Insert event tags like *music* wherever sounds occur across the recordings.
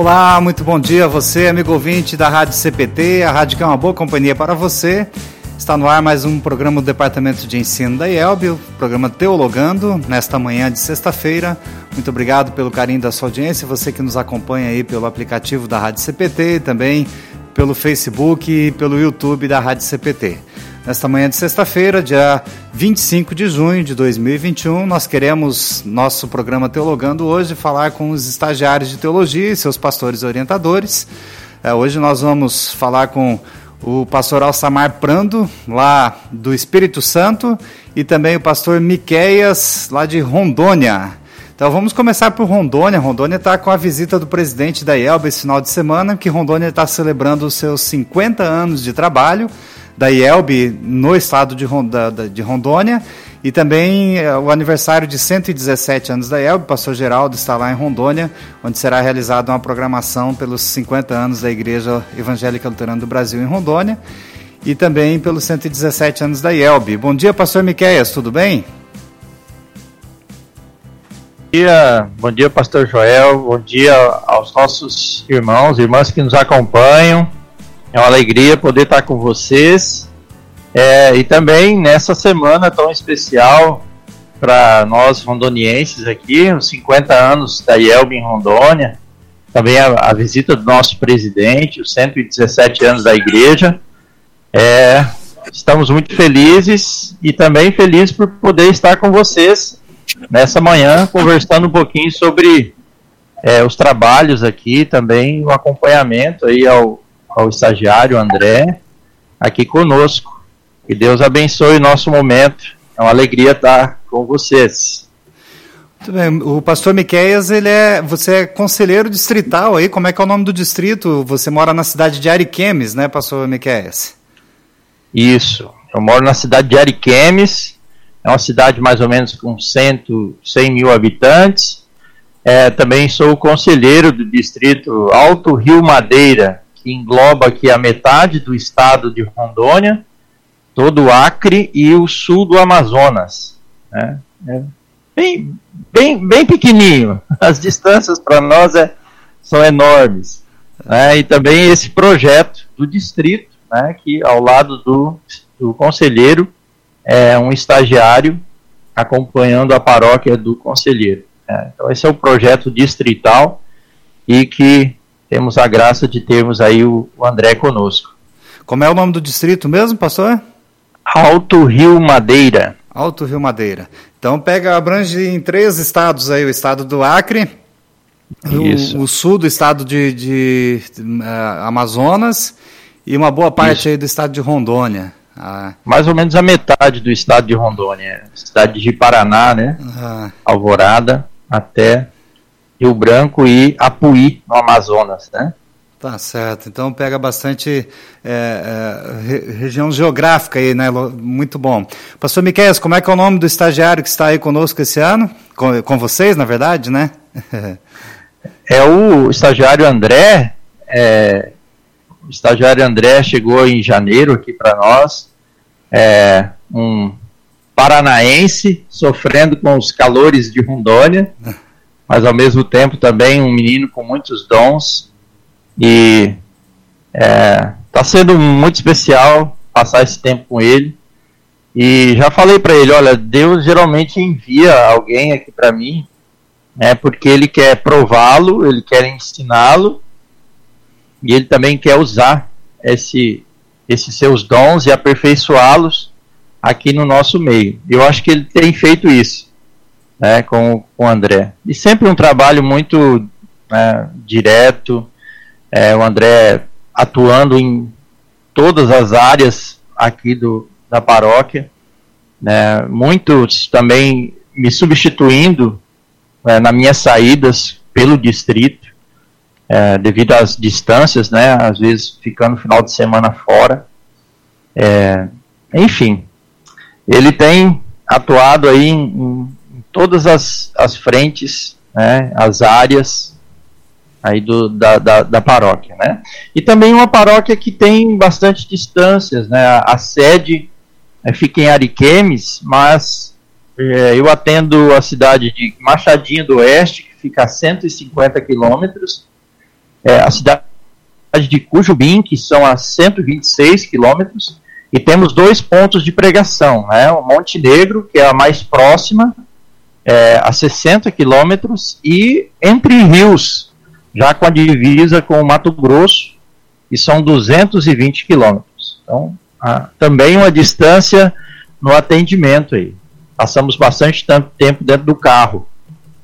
Olá, muito bom dia a você, amigo ouvinte da Rádio CPT, a rádio que é uma boa companhia para você. Está no ar mais um programa do Departamento de Ensino da IELB, o programa Teologando, nesta manhã de sexta-feira. Muito obrigado pelo carinho da sua audiência, você que nos acompanha aí pelo aplicativo da Rádio CPT também pelo Facebook e pelo YouTube da Rádio CPT. Nesta manhã de sexta-feira, dia 25 de junho de 2021, nós queremos, nosso programa Teologando hoje, falar com os estagiários de teologia e seus pastores orientadores. É, hoje nós vamos falar com o pastor Alçamar Prando, lá do Espírito Santo, e também o pastor Miqueias, lá de Rondônia. Então vamos começar por Rondônia. Rondônia está com a visita do presidente da IELB esse final de semana, que Rondônia está celebrando os seus 50 anos de trabalho da IELB no estado de, Rondônia e também eh, o aniversário de 117 anos da IELB. Pastor Geraldo está lá em Rondônia, onde será realizada uma programação pelos 50 anos da Igreja Evangélica Luterana do Brasil em Rondônia e também pelos 117 anos da IELB. Bom dia, pastor Miqueias, tudo bem? Bom dia, bom dia, pastor Joel, bom dia aos nossos irmãos e irmãs que nos acompanham. É uma alegria poder estar com vocês. É, e também nessa semana tão especial para nós rondonienses aqui, os 50 anos da IELB em Rondônia, também a, a, visita do nosso presidente, os 117 anos da igreja. É, estamos muito felizes e também felizes por poder estar com vocês nessa manhã, conversando um pouquinho sobre é, os trabalhos aqui, também o acompanhamento aí ao, ao estagiário André aqui conosco. Que Deus abençoe o nosso momento. É uma alegria estar com vocês. Muito bem. O pastor Miqueias, ele é, você é conselheiro distrital aí, como é que é o nome do distrito? Você mora na cidade de Ariquemes, né, pastor Miqueias? Isso. Eu moro na cidade de Ariquemes, é uma cidade mais ou menos com 100, 100 mil habitantes. É, também sou conselheiro do distrito Alto Rio Madeira, que engloba aqui a metade do estado de Rondônia, todo o Acre e o sul do Amazonas. Né? É bem, bem, bem pequenininho. *laughs* As distâncias para nós é, são enormes. Né? E também esse projeto do distrito, né, que ao lado do, do conselheiro é um estagiário acompanhando a paróquia do conselheiro. Né? Então esse é o projeto distrital e que temos a graça de termos aí o, o André conosco. Como é o nome do distrito mesmo, pastor? Alto Rio Madeira. Alto Rio Madeira. Então pega, abrange em três estados aí, o estado do Acre, o, o, sul do estado de, de, de uh, Amazonas e uma boa parte Isso. aí do estado de Rondônia. Ah. Mais ou menos a metade do estado de Rondônia, cidade de Paraná, né? Ah. Alvorada até Rio Branco e Apuí, no Amazonas, né? Tá certo. Então pega bastante é, é, região geográfica aí, né? Muito bom. Pastor Miquel, como é que é o nome do estagiário que está aí conosco esse ano? Com, com vocês, na verdade, né? *laughs* é o estagiário André. É, o estagiário André chegou em janeiro aqui para nós. É um paranaense sofrendo com os calores de Rondônia. *laughs* mas ao mesmo tempo também um menino com muitos dons e está é, sendo muito especial passar esse tempo com ele. E já falei para ele, olha, Deus geralmente envia alguém aqui para mim, né, porque ele quer prová-lo, ele quer ensiná-lo e ele também quer usar esse, esses seus dons e aperfeiçoá-los aqui no nosso meio. Eu acho que ele tem feito isso né, com, com o André. E sempre um trabalho muito né, direto, é, o André atuando em todas as áreas aqui do, da paróquia, né, muitos também me substituindo é, nas minhas saídas pelo distrito, é, devido às distâncias, né, às vezes ficando final de semana fora. É, enfim, ele tem atuado aí em, em todas as, as frentes, né, as áreas aí do, da, da, da, paróquia, né? E também uma paróquia que tem bastante distâncias, né? A, a sede é, fica em Ariquemes, mas é, eu atendo a cidade de Machadinho do Oeste, que fica a 150 quilômetros, é, a cidade de Cujubim, que são a 126 quilômetros, e temos dois pontos de pregação, né? o Monte Negro, que é a mais próxima, é, a 60 quilômetros, e Entre Rios, já com a divisa com o Mato Grosso, e são 220 quilômetros. Então, também uma distância no atendimento aí. Passamos bastante tempo dentro do carro.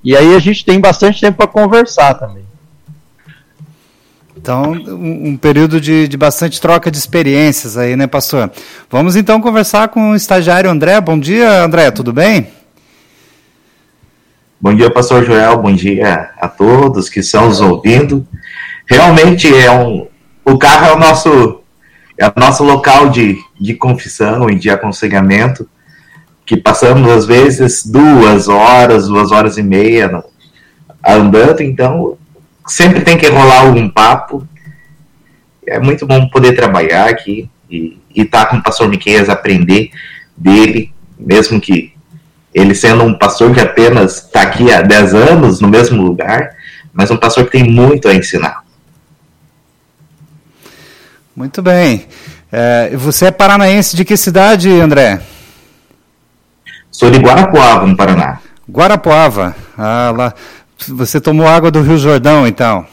E aí a gente tem bastante tempo para conversar também. Então, um, um período de, de, bastante troca de experiências aí, né, pastor? Vamos então conversar com o estagiário André. Bom dia, André, tudo bem? Bom dia, pastor Joel. Bom dia a todos que estão nos ouvindo. Realmente é um. O carro é o nosso, é o nosso local de, de confissão e de aconselhamento, que passamos às vezes duas horas, duas horas e meia no, andando, então sempre tem que rolar algum papo. É muito bom poder trabalhar aqui e estar tá com o pastor Miqueias, aprender dele, mesmo que ele sendo um pastor que apenas está aqui há 10 anos no mesmo lugar, mas um pastor que tem muito a ensinar. Muito bem. É, você é paranaense de que cidade, André? Sou de Guarapuava, no Paraná. Guarapuava. Ah, lá. Você tomou água do Rio Jordão, então?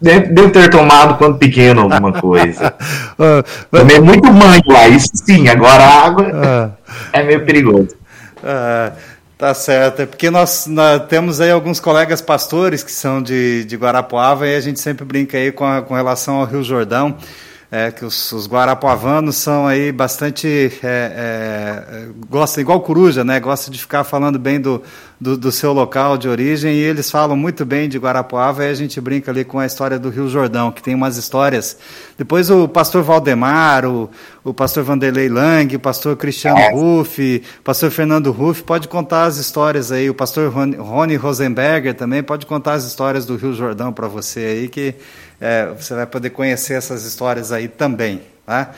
Devo ter tomado quando pequeno alguma *laughs* coisa. uh, Tomei muito banho lá, isso sim. Agora a água uh, é meio perigoso. Uh, tá certo. É porque nós, nós, temos aí alguns colegas pastores que são de, de Guarapuava e a gente sempre brinca aí com, a, com relação ao Rio Jordão é, que os, os guarapuavanos são aí bastante é, é, gosta igual coruja, né? Gosta de ficar falando bem do, do, do, seu local de origem e eles falam muito bem de Guarapuava e a gente brinca ali com a história do Rio Jordão, que tem umas histórias. Depois o pastor Valdemar, o, o pastor Vanderlei Lang, o pastor Cristiano é. Ruff, o pastor Fernando Ruff pode contar as histórias aí, o pastor Rony Rosenberger também pode contar as histórias do Rio Jordão para você aí que é, você vai poder conhecer essas histórias aí também. Tá?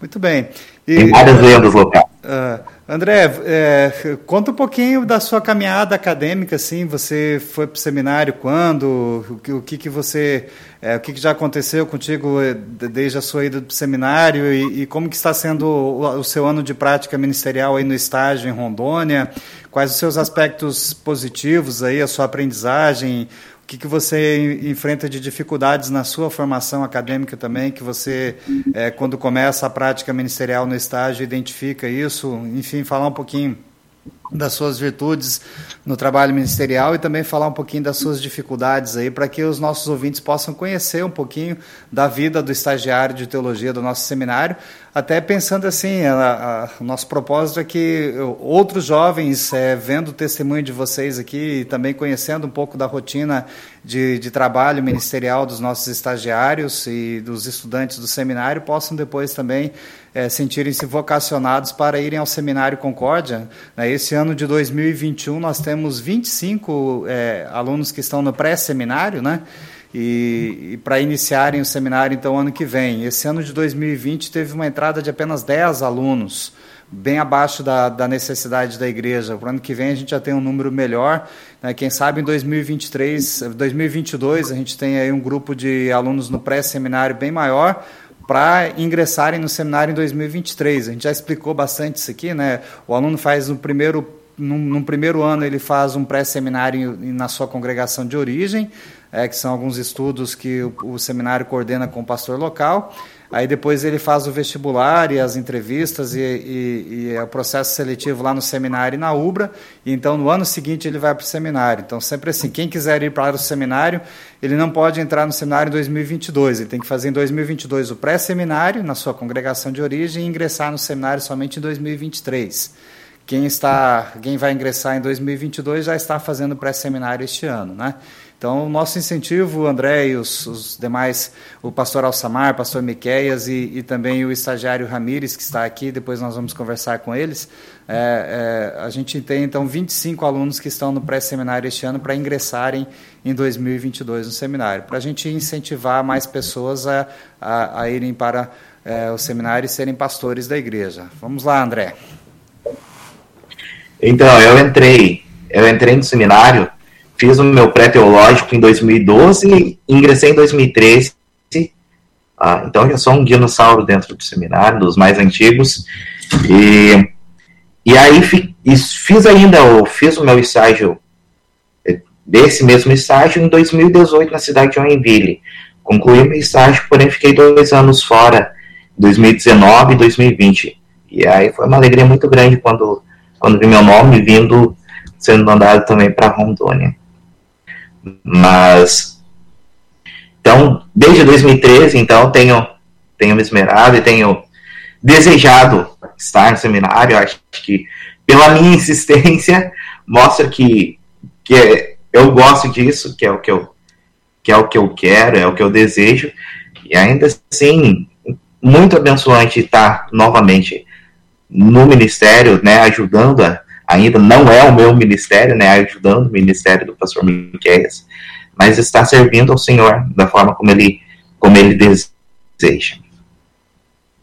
Muito bem. E, Tem várias lendas locais. Uh, André, é, conta um pouquinho da sua caminhada acadêmica, assim, você foi para o seminário quando, o que, o que, que você, é, o que, que já aconteceu contigo é, desde a sua ida para o seminário e, e, como que está sendo o, o, seu ano de prática ministerial aí no estágio em Rondônia, quais os seus aspectos positivos aí, a sua aprendizagem, que, que você enfrenta de dificuldades na sua formação acadêmica também, que você, é, quando começa a prática ministerial no estágio, identifica isso? Enfim, falar um pouquinho das suas virtudes no trabalho ministerial e também falar um pouquinho das suas dificuldades aí para que os nossos ouvintes possam conhecer um pouquinho da vida do estagiário de teologia do nosso seminário, até pensando assim, a, a, o nosso propósito é que outros jovens, é, vendo o testemunho de vocês aqui e também conhecendo um pouco da rotina de, de trabalho ministerial dos nossos estagiários e dos estudantes do seminário, possam depois também é, sentirem-se vocacionados para irem ao Seminário Concórdia. Né? Esse ano de 2021 nós temos 25 é, alunos que estão no pré-seminário, né? E, e para iniciarem o seminário então ano que vem. Esse ano de 2020 teve uma entrada de apenas 10 alunos, bem abaixo da, da necessidade da igreja. Para o ano que vem a gente já tem um número melhor. Né? Quem sabe em 2023, 2022 a gente tem aí um grupo de alunos no pré-seminário bem maior para ingressarem no seminário em 2023. A gente já explicou bastante isso aqui, né? O aluno faz no primeiro num, num primeiro ano ele faz um pré-seminário na sua congregação de origem, é, que são alguns estudos que o, o seminário coordena com o pastor local. Aí depois ele faz o vestibular e as entrevistas e, e, e é o processo seletivo lá no seminário e na UBRA. E então no ano seguinte ele vai para o seminário. Então sempre assim, quem quiser ir para o seminário, ele não pode entrar no seminário em 2022. Ele tem que fazer em 2022 o pré-seminário na sua congregação de origem e ingressar no seminário somente em 2023. Quem está, quem vai ingressar em 2022 já está fazendo pré-seminário este ano, né? Então, o nosso incentivo, André e os, os demais, o pastor Alçamar, pastor Miqueias e, e, também o estagiário Ramires, que está aqui, depois nós vamos conversar com eles. É, é, a gente tem, então, 25 alunos que estão no pré-seminário este ano para ingressarem em 2022 no seminário, para a gente incentivar mais pessoas a, a, a irem para é, o seminário e serem pastores da igreja. Vamos lá, André. Então, eu entrei, eu entrei no seminário fiz o meu pré-teológico em 2012 e ingressei em 2013. Ah, então já sou um dinossauro dentro do seminário, dos mais antigos. E, e aí fiz ainda, eu fiz o meu estágio, eh, desse mesmo estágio, em 2018 na cidade de Joinville. Concluí meu estágio, porém fiquei dois anos fora, 2019 e 2020. E aí foi uma alegria muito grande quando, quando vi meu nome vindo, sendo mandado também para Rondônia. Mas, então, desde 2013, então, tenho, tenho me esmerado e tenho desejado estar no seminário. Acho que, pela minha *laughs* insistência, mostra que, que eu gosto disso, que é o que eu, que é o que eu quero, é o que eu desejo. E ainda assim, muito abençoante estar novamente no ministério, né, ajudando a, ainda não é o meu ministério, né, ajudando o ministério do pastor Miqueias, mas está servindo ao Senhor da forma como ele, como ele deseja.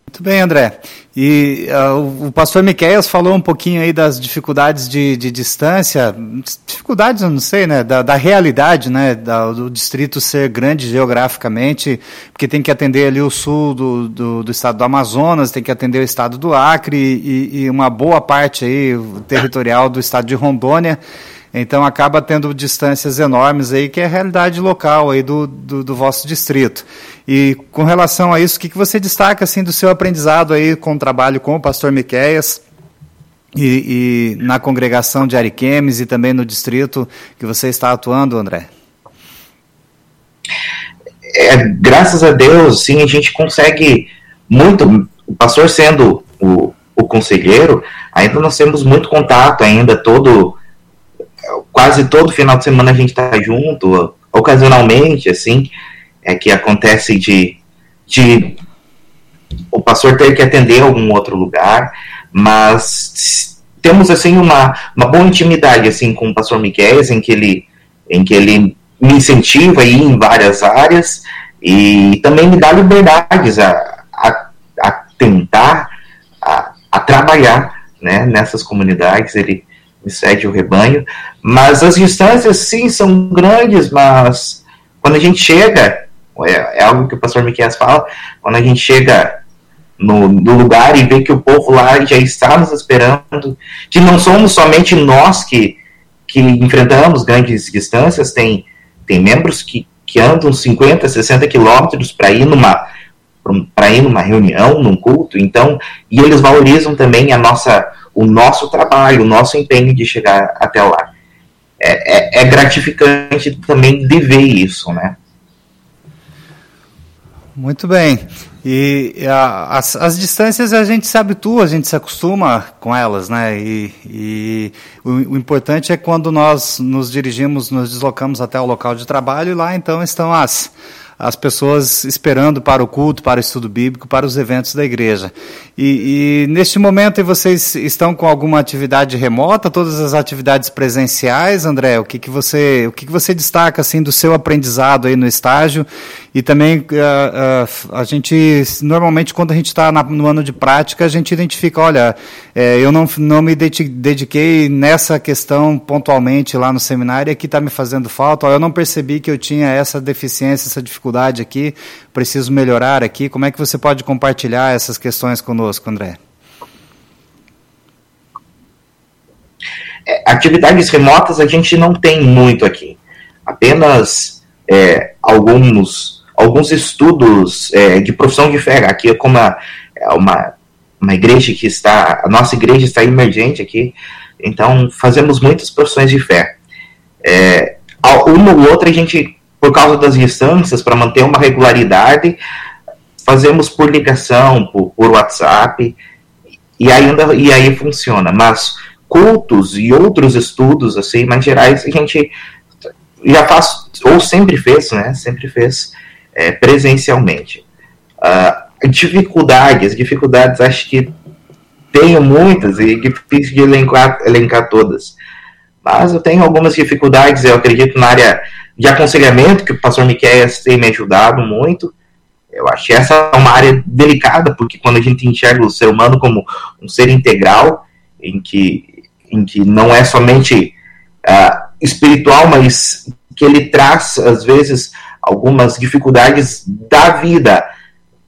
Muito bem, André. E uh, o pastor Miqueias falou um pouquinho aí das dificuldades de, de distância, dificuldades, eu não sei, né, da, da realidade, né, da, do distrito ser grande geograficamente, porque tem que atender ali o sul do, do, do estado do Amazonas, tem que atender o estado do Acre e, e uma boa parte aí territorial do estado de Rondônia. Então acaba tendo distâncias enormes aí, que é a realidade local aí do, do, do vosso distrito. E com relação a isso, o que, que você destaca assim do seu aprendizado aí com o trabalho com o pastor Miqueias e, e na congregação de Ariquemes e também no distrito que você está atuando, André? É, graças a Deus, sim, a gente consegue muito, o pastor sendo o, o conselheiro, ainda nós temos muito contato ainda todo quase todo final de semana a gente está junto, ocasionalmente, assim, é que acontece de, de o pastor ter que atender algum outro lugar, mas temos assim uma, uma boa intimidade assim com o pastor Miguel, em que ele em que ele me incentiva a ir em várias áreas e também me dá liberdades a, a, a tentar a, a trabalhar né, nessas comunidades. Ele me cede o rebanho. Mas as distâncias, sim, são grandes, mas quando a gente chega, é, é algo que o pastor Miquel fala, quando a gente chega no, no, lugar e vê que o povo lá já está nos esperando, que não somos somente nós que, que enfrentamos grandes distâncias, tem, tem membros que, que andam 50, 60 quilômetros para ir numa para ir numa reunião, num culto, então, e eles valorizam também a nossa o nosso trabalho, o nosso empenho de chegar até lá. É, é, é gratificante também de ver isso, né? Muito bem. E a, as, as, distâncias a gente se habitua, a gente se acostuma com elas, né? E, e o, o, importante é quando nós nos dirigimos, nos deslocamos até o local de trabalho e lá então estão as, as pessoas esperando para o culto, para o estudo bíblico, para os eventos da igreja. E, e, neste momento vocês estão com alguma atividade remota, todas as atividades presenciais, André? O que, que você o que, que você destaca assim do seu aprendizado aí no estágio? E também uh, uh, a gente normalmente quando a gente está no ano de prática a gente identifica, olha, é, eu não, não me dediquei nessa questão pontualmente lá no seminário, aqui está me fazendo falta. Ó, eu não percebi que eu tinha essa deficiência, essa dificuldade dificuldade aqui, preciso melhorar aqui. Como é que você pode compartilhar essas questões conosco, André? É, atividades remotas a gente não tem muito aqui. Apenas é, alguns, alguns estudos é, de profissão de fé. Aqui é como a, é uma, uma igreja que está, a nossa igreja está emergente aqui, então fazemos muitas profissões de fé. É, uma ou outra a gente por causa das distâncias, para manter uma regularidade, fazemos por ligação, por, por WhatsApp, e ainda e aí funciona. Mas cultos e outros estudos assim mais gerais a gente já faz ou sempre fez, né? Sempre fez é, presencialmente. Uh, dificuldades, dificuldades acho que tenho muitas e difícil de elencar, elencar todas. Mas eu tenho algumas dificuldades, eu acredito na área de aconselhamento, que o pastor Miquel tem me ajudado muito. Eu acho que essa é uma área delicada, porque quando a gente enxerga o ser humano como um ser integral, em que, em que não é somente uh, espiritual, mas que ele traz, às vezes, algumas dificuldades da vida,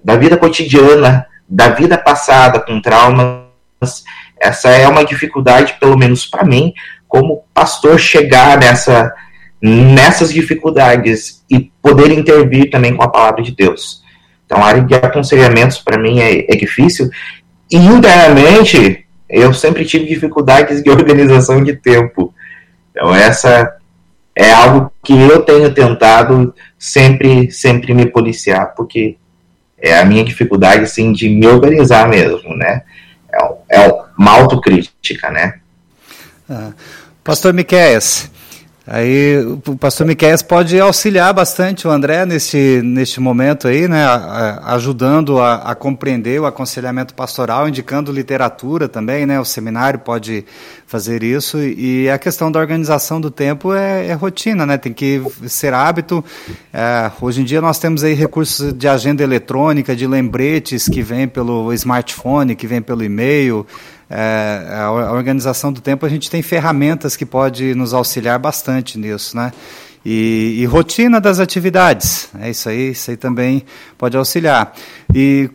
da vida cotidiana, da vida passada com traumas. Essa é uma dificuldade, pelo menos para mim, como pastor, chegar nessa, nessas dificuldades e poder intervir também com a palavra de Deus. Então, a área de aconselhamentos, para mim, é, é difícil. E internamente, eu sempre tive dificuldades de *laughs* organização de tempo. Então, essa é algo que eu tenho tentado sempre, sempre me policiar, porque é a minha dificuldade, assim, de me organizar mesmo, né? É, é uma autocrítica, né? Ah, Pastor Miquéias, Aí o pastor Miquel pode auxiliar bastante o André neste, neste momento aí, né, ajudando a, a, compreender o aconselhamento pastoral, indicando literatura também, né, o seminário pode fazer isso. E a questão da organização do tempo é, é rotina, né, tem que ser hábito. É, hoje em dia nós temos aí recursos de agenda eletrônica, de lembretes que vêm pelo smartphone, que vêm pelo e-mail, é, a organização do tempo, a gente tem ferramentas que pode nos auxiliar bastante nisso, né? E, e, rotina das atividades, é isso aí, isso aí também pode auxiliar. E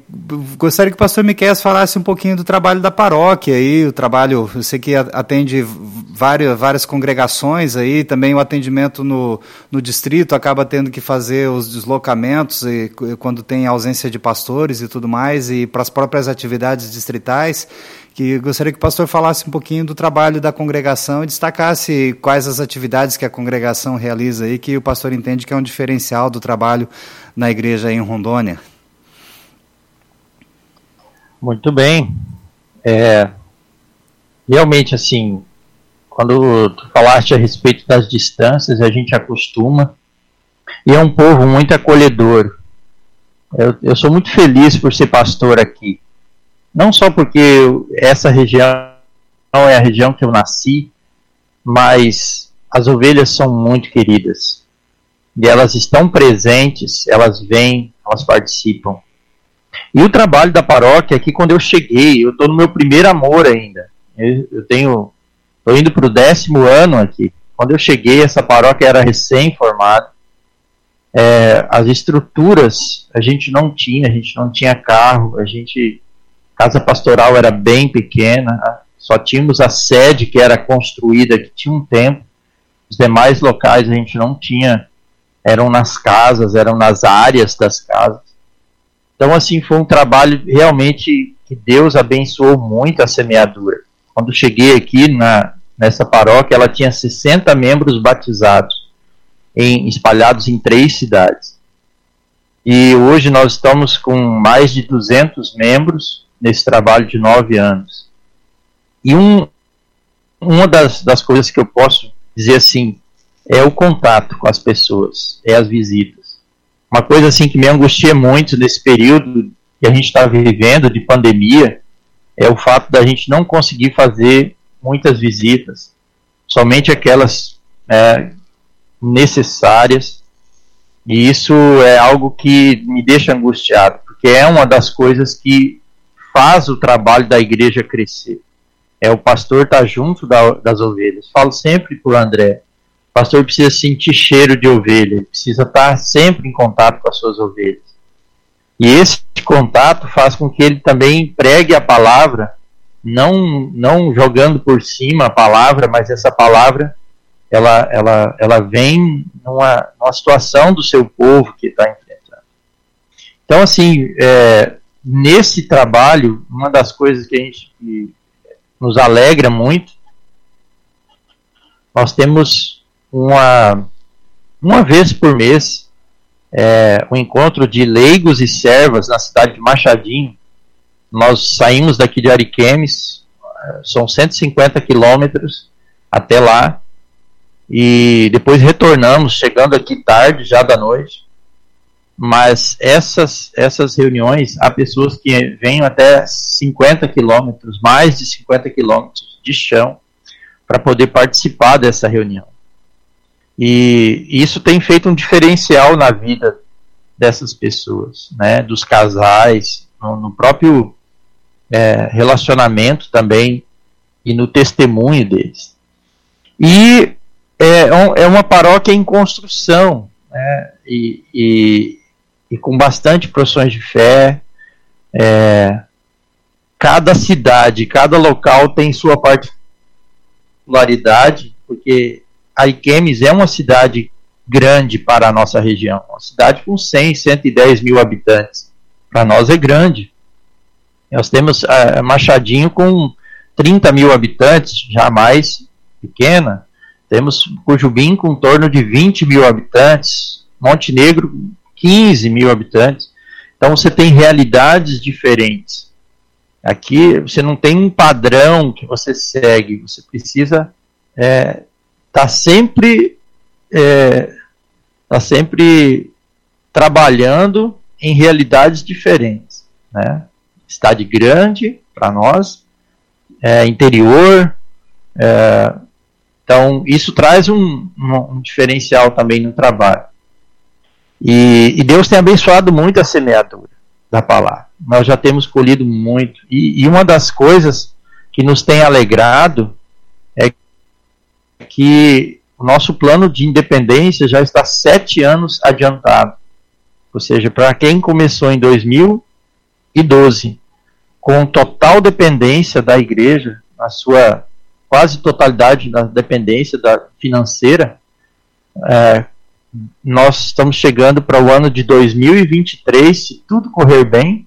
gostaria que o pastor Miquel falasse um pouquinho do trabalho da paróquia aí, o trabalho, eu sei que atende várias, várias congregações aí, também o atendimento no, no distrito acaba tendo que fazer os deslocamentos e, quando tem ausência de pastores e tudo mais, e para as próprias atividades distritais que gostaria que o pastor falasse um pouquinho do trabalho da congregação e destacasse quais as atividades que a congregação realiza aí, que o pastor entende que é um diferencial do trabalho na igreja em Rondônia. Muito bem. É, realmente, assim, quando tu falaste a respeito das distâncias, a gente acostuma, e é um povo muito acolhedor. Eu, eu sou muito feliz por ser pastor aqui não só porque essa região é a região que eu nasci, mas as ovelhas são muito queridas. E elas estão presentes, elas vêm, elas participam. E o trabalho da paróquia aqui, quando eu cheguei, eu estou no meu primeiro amor ainda. Eu, eu tenho, estou indo para o décimo ano aqui. Quando eu cheguei, essa paróquia era recém-formada. É, as estruturas a gente não tinha, a gente não tinha carro, a gente casa pastoral era bem pequena, só tínhamos a sede que era construída, que tinha um tempo, os demais locais a gente não tinha, eram nas casas, eram nas áreas das casas. Então, assim, foi um trabalho realmente que Deus abençoou muito a semeadura. Quando cheguei aqui na, nessa paróquia, ela tinha 60 membros batizados, em, espalhados em três cidades. E hoje nós estamos com mais de 200 membros, nesse trabalho de nove anos. E um, uma das, das coisas que eu posso dizer assim é o contato com as pessoas, é as visitas. Uma coisa assim que me angustia muito nesse período que a gente está vivendo de pandemia é o fato da gente não conseguir fazer muitas visitas, somente aquelas é, necessárias. E isso é algo que me deixa angustiado, porque é uma das coisas que faz o trabalho da igreja crescer. É o pastor estar tá junto da, das ovelhas. Falo sempre para o André, o pastor precisa sentir cheiro de ovelha, ele precisa estar tá sempre em contato com as suas ovelhas. E esse contato faz com que ele também pregue a palavra, não, não jogando por cima a palavra, mas essa palavra ela, ela, ela vem numa, numa situação do seu povo que está enfrentando. Então, assim, é, nesse trabalho, uma das coisas que a gente que nos alegra muito, nós temos uma, uma vez por mês é, um encontro de leigos e servas na cidade de Machadinho. Nós saímos daqui de Ariquemes, são 150 quilômetros até lá, e depois retornamos, chegando aqui tarde, já da noite, mas essas, essas reuniões, há pessoas que vêm até 50 quilômetros, mais de 50 quilômetros de chão, para poder participar dessa reunião. E isso tem feito um diferencial na vida dessas pessoas, né, dos casais, no, no próprio é, relacionamento também e no testemunho deles. E é, é uma paróquia em construção, né? e, e, e com bastante profissões de fé. É, cada cidade, cada local tem sua particularidade, porque Ariquemes é uma cidade grande para a nossa região, uma cidade com 100, 110 mil habitantes. Para nós é grande. Nós temos uh, Machadinho com 30 mil habitantes, jamais pequena. Temos Cujubim com em torno de 20 mil habitantes, Montenegro 15 mil habitantes. Então você tem realidades diferentes. Aqui você não tem um padrão que você segue, você precisa estar é, tá sempre é, tá sempre trabalhando em realidades diferentes, né? Cidade grande para nós, é, interior, é, então isso traz um, um, um diferencial também no trabalho. E, e, Deus tem abençoado muito a semeadura da palavra. Nós já temos colhido muito. E, e uma das coisas que nos tem alegrado é que o nosso plano de independência já está sete anos adiantado. Ou seja, para quem começou em 2012 com total dependência da igreja, na sua quase totalidade da dependência da financeira, é, nós estamos chegando para o ano de 2023, se tudo correr bem,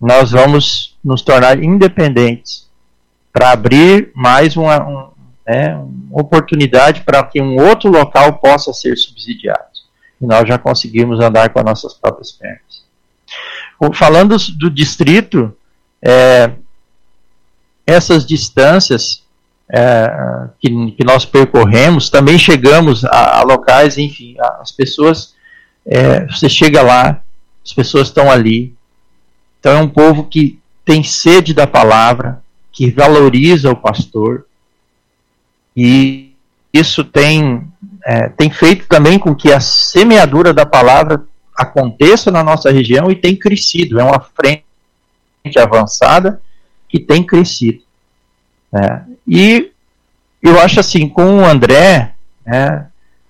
nós vamos nos tornar independentes para abrir mais uma, um, né, uma oportunidade para que um outro local possa ser subsidiado. E nós já conseguimos andar com as nossas próprias pernas. Falando do distrito, é, essas distâncias é, que, que, nós percorremos, também chegamos a, a locais, enfim, as pessoas, é, você chega lá, as pessoas estão ali. Então é um povo que tem sede da palavra, que valoriza o pastor, e isso tem, é, tem feito também com que a semeadura da palavra aconteça na nossa região e tem crescido. É uma frente avançada que tem crescido. Né? E eu acho assim, com o André, né,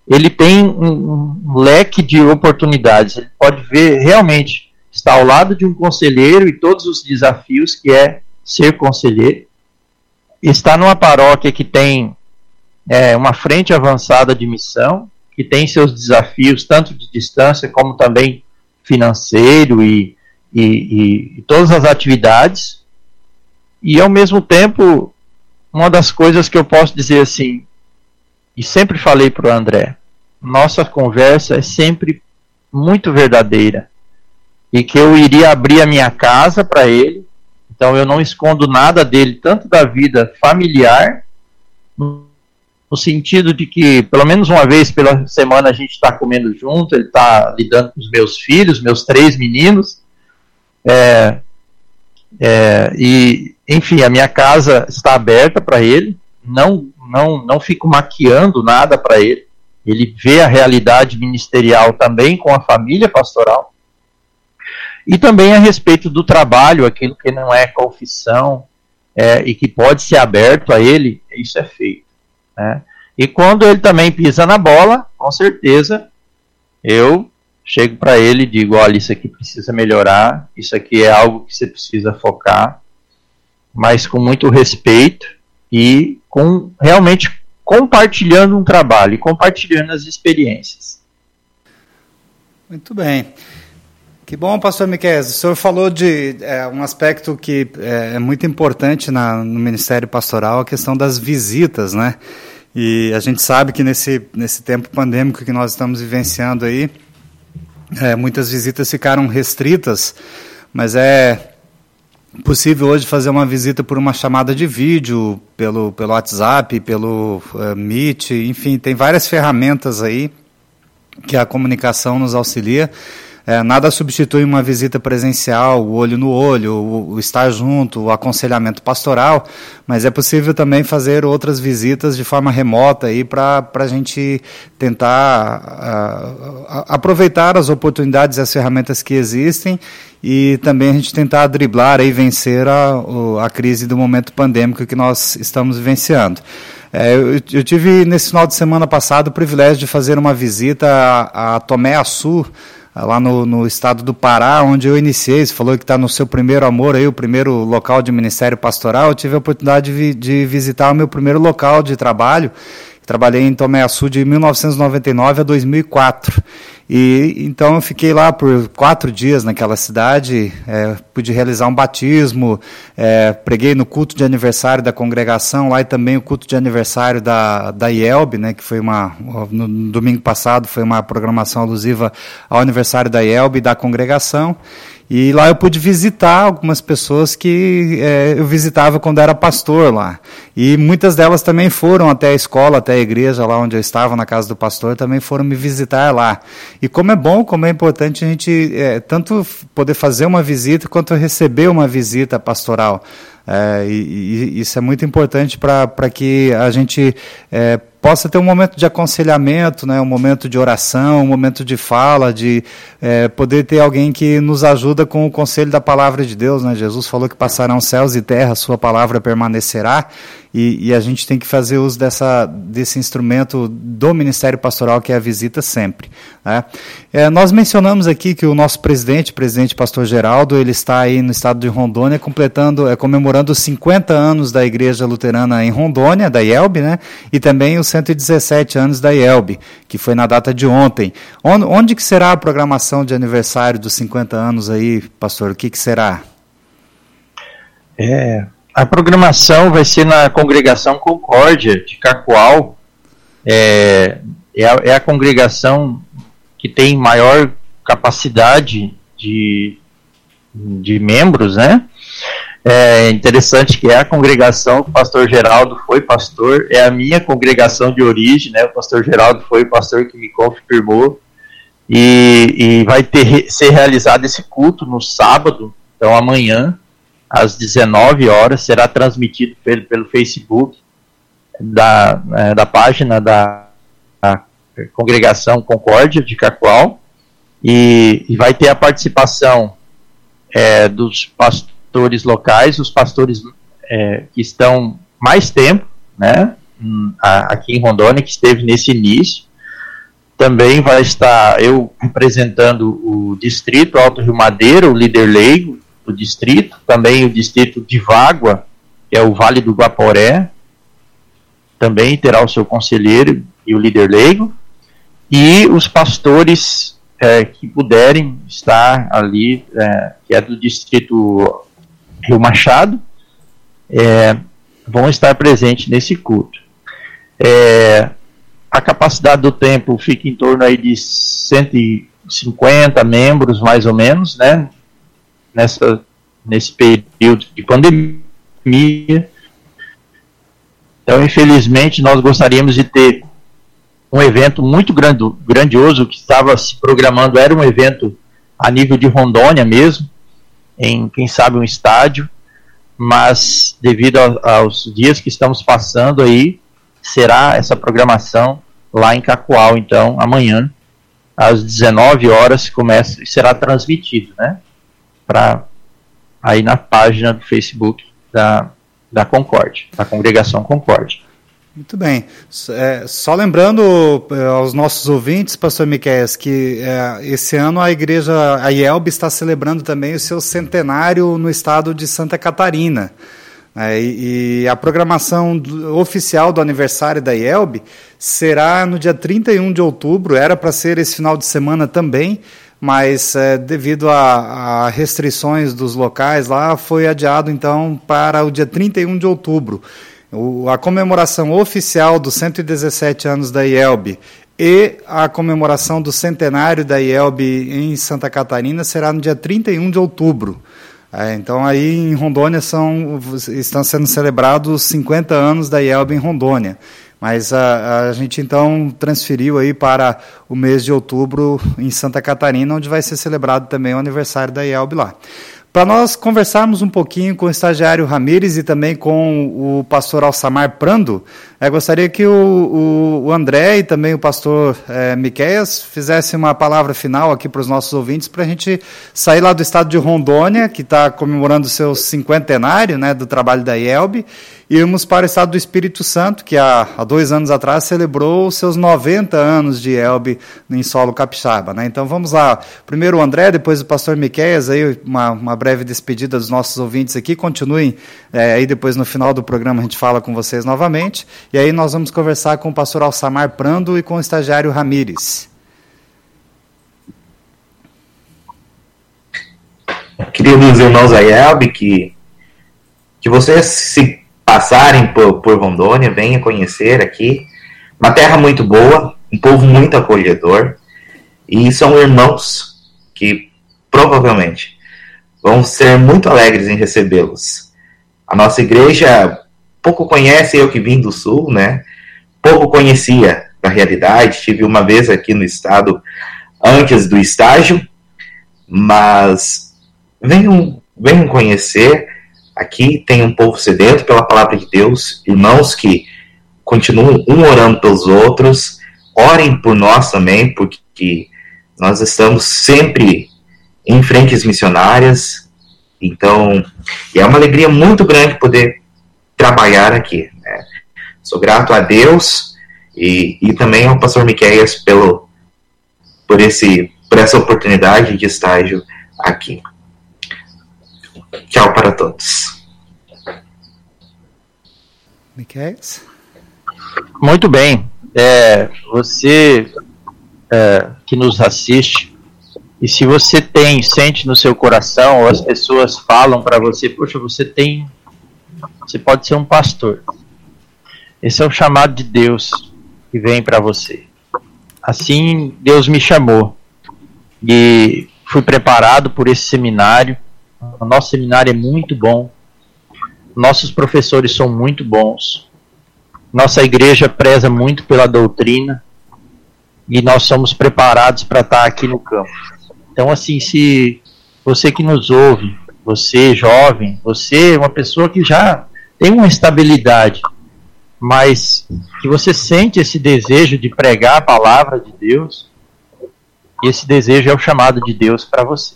ele tem um, um, leque de oportunidades. Ele pode ver realmente estar ao lado de um conselheiro e todos os desafios que é ser conselheiro. Está numa paróquia que tem é, uma frente avançada de missão, que tem seus desafios tanto de distância como também financeiro e, e, e, e todas as atividades. E ao mesmo tempo uma das coisas que eu posso dizer assim, e sempre falei para o André, nossa conversa é sempre muito verdadeira. E que eu iria abrir a minha casa para ele, então eu não escondo nada dele, tanto da vida familiar, no sentido de que pelo menos uma vez pela semana a gente está comendo junto, ele está lidando com os meus filhos, meus três meninos, é, é, e enfim, a minha casa está aberta para ele, não, não, não fico maquiando nada para ele. Ele vê a realidade ministerial também com a família pastoral. E também a respeito do trabalho, aquilo que não é confissão é, e que pode ser aberto a ele, isso é feito. Né? E quando ele também pisa na bola, com certeza, eu chego para ele e digo: olha, isso aqui precisa melhorar, isso aqui é algo que você precisa focar mas com muito respeito e com realmente compartilhando um trabalho e compartilhando as experiências. Muito bem. Que bom, pastor Miquel. O senhor falou de é, um aspecto que é, é muito importante na, no Ministério Pastoral, a questão das visitas, né? E a gente sabe que nesse, nesse tempo pandêmico que nós estamos vivenciando aí, é, muitas visitas ficaram restritas, mas é possível hoje fazer uma visita por uma chamada de vídeo, pelo, pelo WhatsApp, pelo uh, Meet, enfim, tem várias ferramentas aí que a comunicação nos auxilia. É, nada substitui uma visita presencial, o olho no olho, o, o, estar junto, o aconselhamento pastoral, mas é possível também fazer outras visitas de forma remota para a gente tentar uh, aproveitar as oportunidades e as ferramentas que existem e também a gente tentar driblar e vencer a, a crise do momento pandêmico que nós estamos vivenciando. É, eu, eu, tive nesse final de semana passado o privilégio de fazer uma visita a, a Tomé Açu, lá no, no, estado do Pará, onde eu iniciei. Você falou que está no seu primeiro amor aí, o primeiro local de ministério pastoral. Eu tive a oportunidade de, de visitar o meu primeiro local de trabalho. Trabalhei em Tomé Açu de 1999 a 2004. E então eu fiquei lá por quatro dias naquela cidade, é, pude realizar um batismo, é, preguei no culto de aniversário da congregação lá e também o culto de aniversário da, da IELB, né, que foi uma, no domingo passado foi uma programação alusiva ao aniversário da IELB e da congregação. E lá eu pude visitar algumas pessoas que é, eu visitava quando era pastor lá. E muitas delas também foram até a escola, até a igreja lá onde eu estava, na casa do pastor, também foram me visitar lá. E como é bom, como é importante a gente é, tanto poder fazer uma visita quanto receber uma visita pastoral. É, e, e, isso é muito importante para que a gente é, possa ter um momento de aconselhamento, né, um momento de oração, um momento de fala, de é, poder ter alguém que nos ajuda com o conselho da palavra de Deus. Né? Jesus falou que passarão céus e terra, sua palavra permanecerá. E, e, a gente tem que fazer uso dessa, desse instrumento do Ministério Pastoral, que é a visita sempre. Né? É, nós mencionamos aqui que o nosso presidente, presidente Pastor Geraldo, ele está aí no estado de Rondônia, completando, é, comemorando os 50 anos da Igreja Luterana em Rondônia, da IELB, né? e também os 117 anos da IELB, que foi na data de ontem. Onde, onde que será a programação de aniversário dos 50 anos aí, pastor? O que, que será? É, a programação vai ser na congregação Concórdia de Cacoal. É, é, a, é a congregação que tem maior capacidade de, de membros, né? É interessante que é a congregação, o pastor Geraldo foi pastor, é a minha congregação de origem, né? O pastor Geraldo foi o pastor que me confirmou. E, e vai ter, ser realizado esse culto no sábado, então amanhã, às 19 horas, será transmitido pelo, pelo Facebook da, é, da página da, Congregação Concórdia de Cacoal e, e vai ter a participação é, dos pastores locais, os pastores é, que estão mais tempo, né, hum, aqui em Rondônia, que esteve nesse início. Também vai estar eu representando o distrito Alto Rio Madeira, o líder leigo, do distrito, também o distrito de Vágua, que é o Vale do Guaporé, também terá o seu conselheiro e o líder leigo, e os pastores é, que puderem estar ali, é, que é do distrito Rio Machado, é, vão estar presentes nesse culto. É, a capacidade do templo fica em torno aí de 150 membros, mais ou menos, né? Nessa, nesse período de pandemia. Então, infelizmente, nós gostaríamos de ter um evento muito grandioso que estava se programando, era um evento a nível de Rondônia mesmo, em, quem sabe, um estádio, mas devido aos dias que estamos passando aí, será essa programação lá em Cacoal, então, amanhã, às 19 horas, começa, será transmitido, né? Para aí na página do Facebook da, da Concorde, da Congregação Concorde. Muito bem. É, só lembrando é, aos nossos ouvintes, pastor Miquel, que é, esse ano a igreja, a IELB, está celebrando também o seu centenário no estado de Santa Catarina. É, e, e, a programação oficial do aniversário da IELB será no dia 31 de outubro, era para ser esse final de semana também, mas é, devido a, a, restrições dos locais lá, foi adiado então para o dia 31 de outubro. O, a comemoração oficial dos 117 anos da IELB e a comemoração do centenário da IELB em Santa Catarina será no dia 31 de outubro. É, então aí em Rondônia são, estão sendo celebrados 50 anos da IELB em Rondônia. Mas a, a gente então transferiu aí para o mês de outubro em Santa Catarina, onde vai ser celebrado também o aniversário da IELB lá. Para nós conversarmos um pouquinho com o estagiário Ramires e também com o pastor Alçamar Prando, eu gostaria que o, o, André e também o pastor é, Miqueias fizessem uma palavra final aqui para os nossos ouvintes, para a gente sair lá do estado de Rondônia, que está comemorando seu cinquentenário né, do trabalho da IELB, irmos para o estado do Espírito Santo, que há, há dois anos atrás celebrou seus 90 anos de Elbe em solo capixaba. Né? Então vamos lá. Primeiro o André, depois o pastor Miqueias, aí uma, uma breve despedida dos nossos ouvintes aqui. Continuem, é, aí depois no final do programa a gente fala com vocês novamente. E aí nós vamos conversar com o pastor Alçamar Prando e com o estagiário Ramires. Queridos irmãos Ayelbe, que, que vocês se passarem por, por Rondônia, venham conhecer aqui. Uma terra muito boa, um povo muito acolhedor. E são irmãos que provavelmente vão ser muito alegres em recebê-los. A nossa igreja pouco conhece eu que vim do sul, né? Pouco conhecia da realidade. Tive uma vez aqui no estado antes do estágio, mas venham, venham conhecer. Aqui tem um povo sedento pela palavra de Deus, irmãos que continuam um orando pelos outros, orem por nós também, porque nós estamos sempre em frentes missionárias. Então, é uma alegria muito grande poder trabalhar aqui. Né? Sou grato a Deus e, e também ao pastor Miqueias pelo, por, esse, por essa oportunidade de estágio aqui. Tchau para todos. Miquel? Muito bem. É, você é, que nos assiste, e se você tem, sente no seu coração, ou as pessoas falam para você, poxa, você tem, você pode ser um pastor. Esse é o chamado de Deus que vem para você. Assim, Deus me chamou e fui preparado por esse seminário o nosso seminário é muito bom. Nossos professores são muito bons. Nossa igreja preza muito pela doutrina. E nós somos preparados para estar aqui no campo. Então, assim, se você que nos ouve, você jovem, você é uma pessoa que já tem uma estabilidade, mas que você sente esse desejo de pregar a palavra de Deus, esse desejo é o chamado de Deus para você.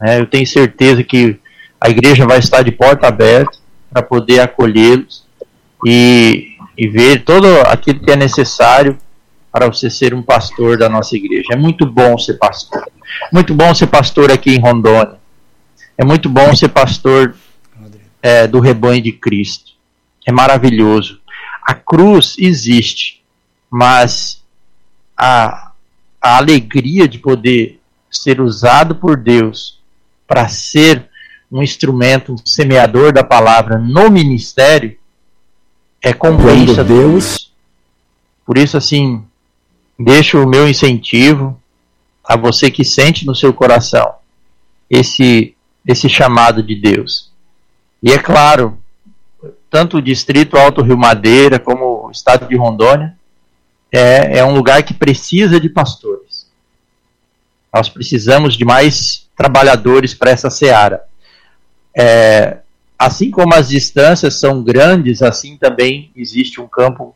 Né? Eu tenho certeza que a igreja vai estar de porta aberta para poder acolhê-los e, e ver todo aquilo que é necessário para você ser um pastor da nossa igreja. É muito bom ser pastor. Muito bom ser pastor aqui em Rondônia. É muito bom ser pastor é, do rebanho de Cristo. É maravilhoso. A cruz existe, mas a, a alegria de poder ser usado por Deus para ser um instrumento, um semeador da palavra no ministério, é compreensão Deus. Por isso, assim, deixo o meu incentivo a você que sente no seu coração esse, esse chamado de Deus. E é claro, tanto o Distrito Alto Rio Madeira como o Estado de Rondônia é, é um lugar que precisa de pastores. Nós precisamos de mais trabalhadores para essa seara. É, assim como as distâncias são grandes, assim também existe um campo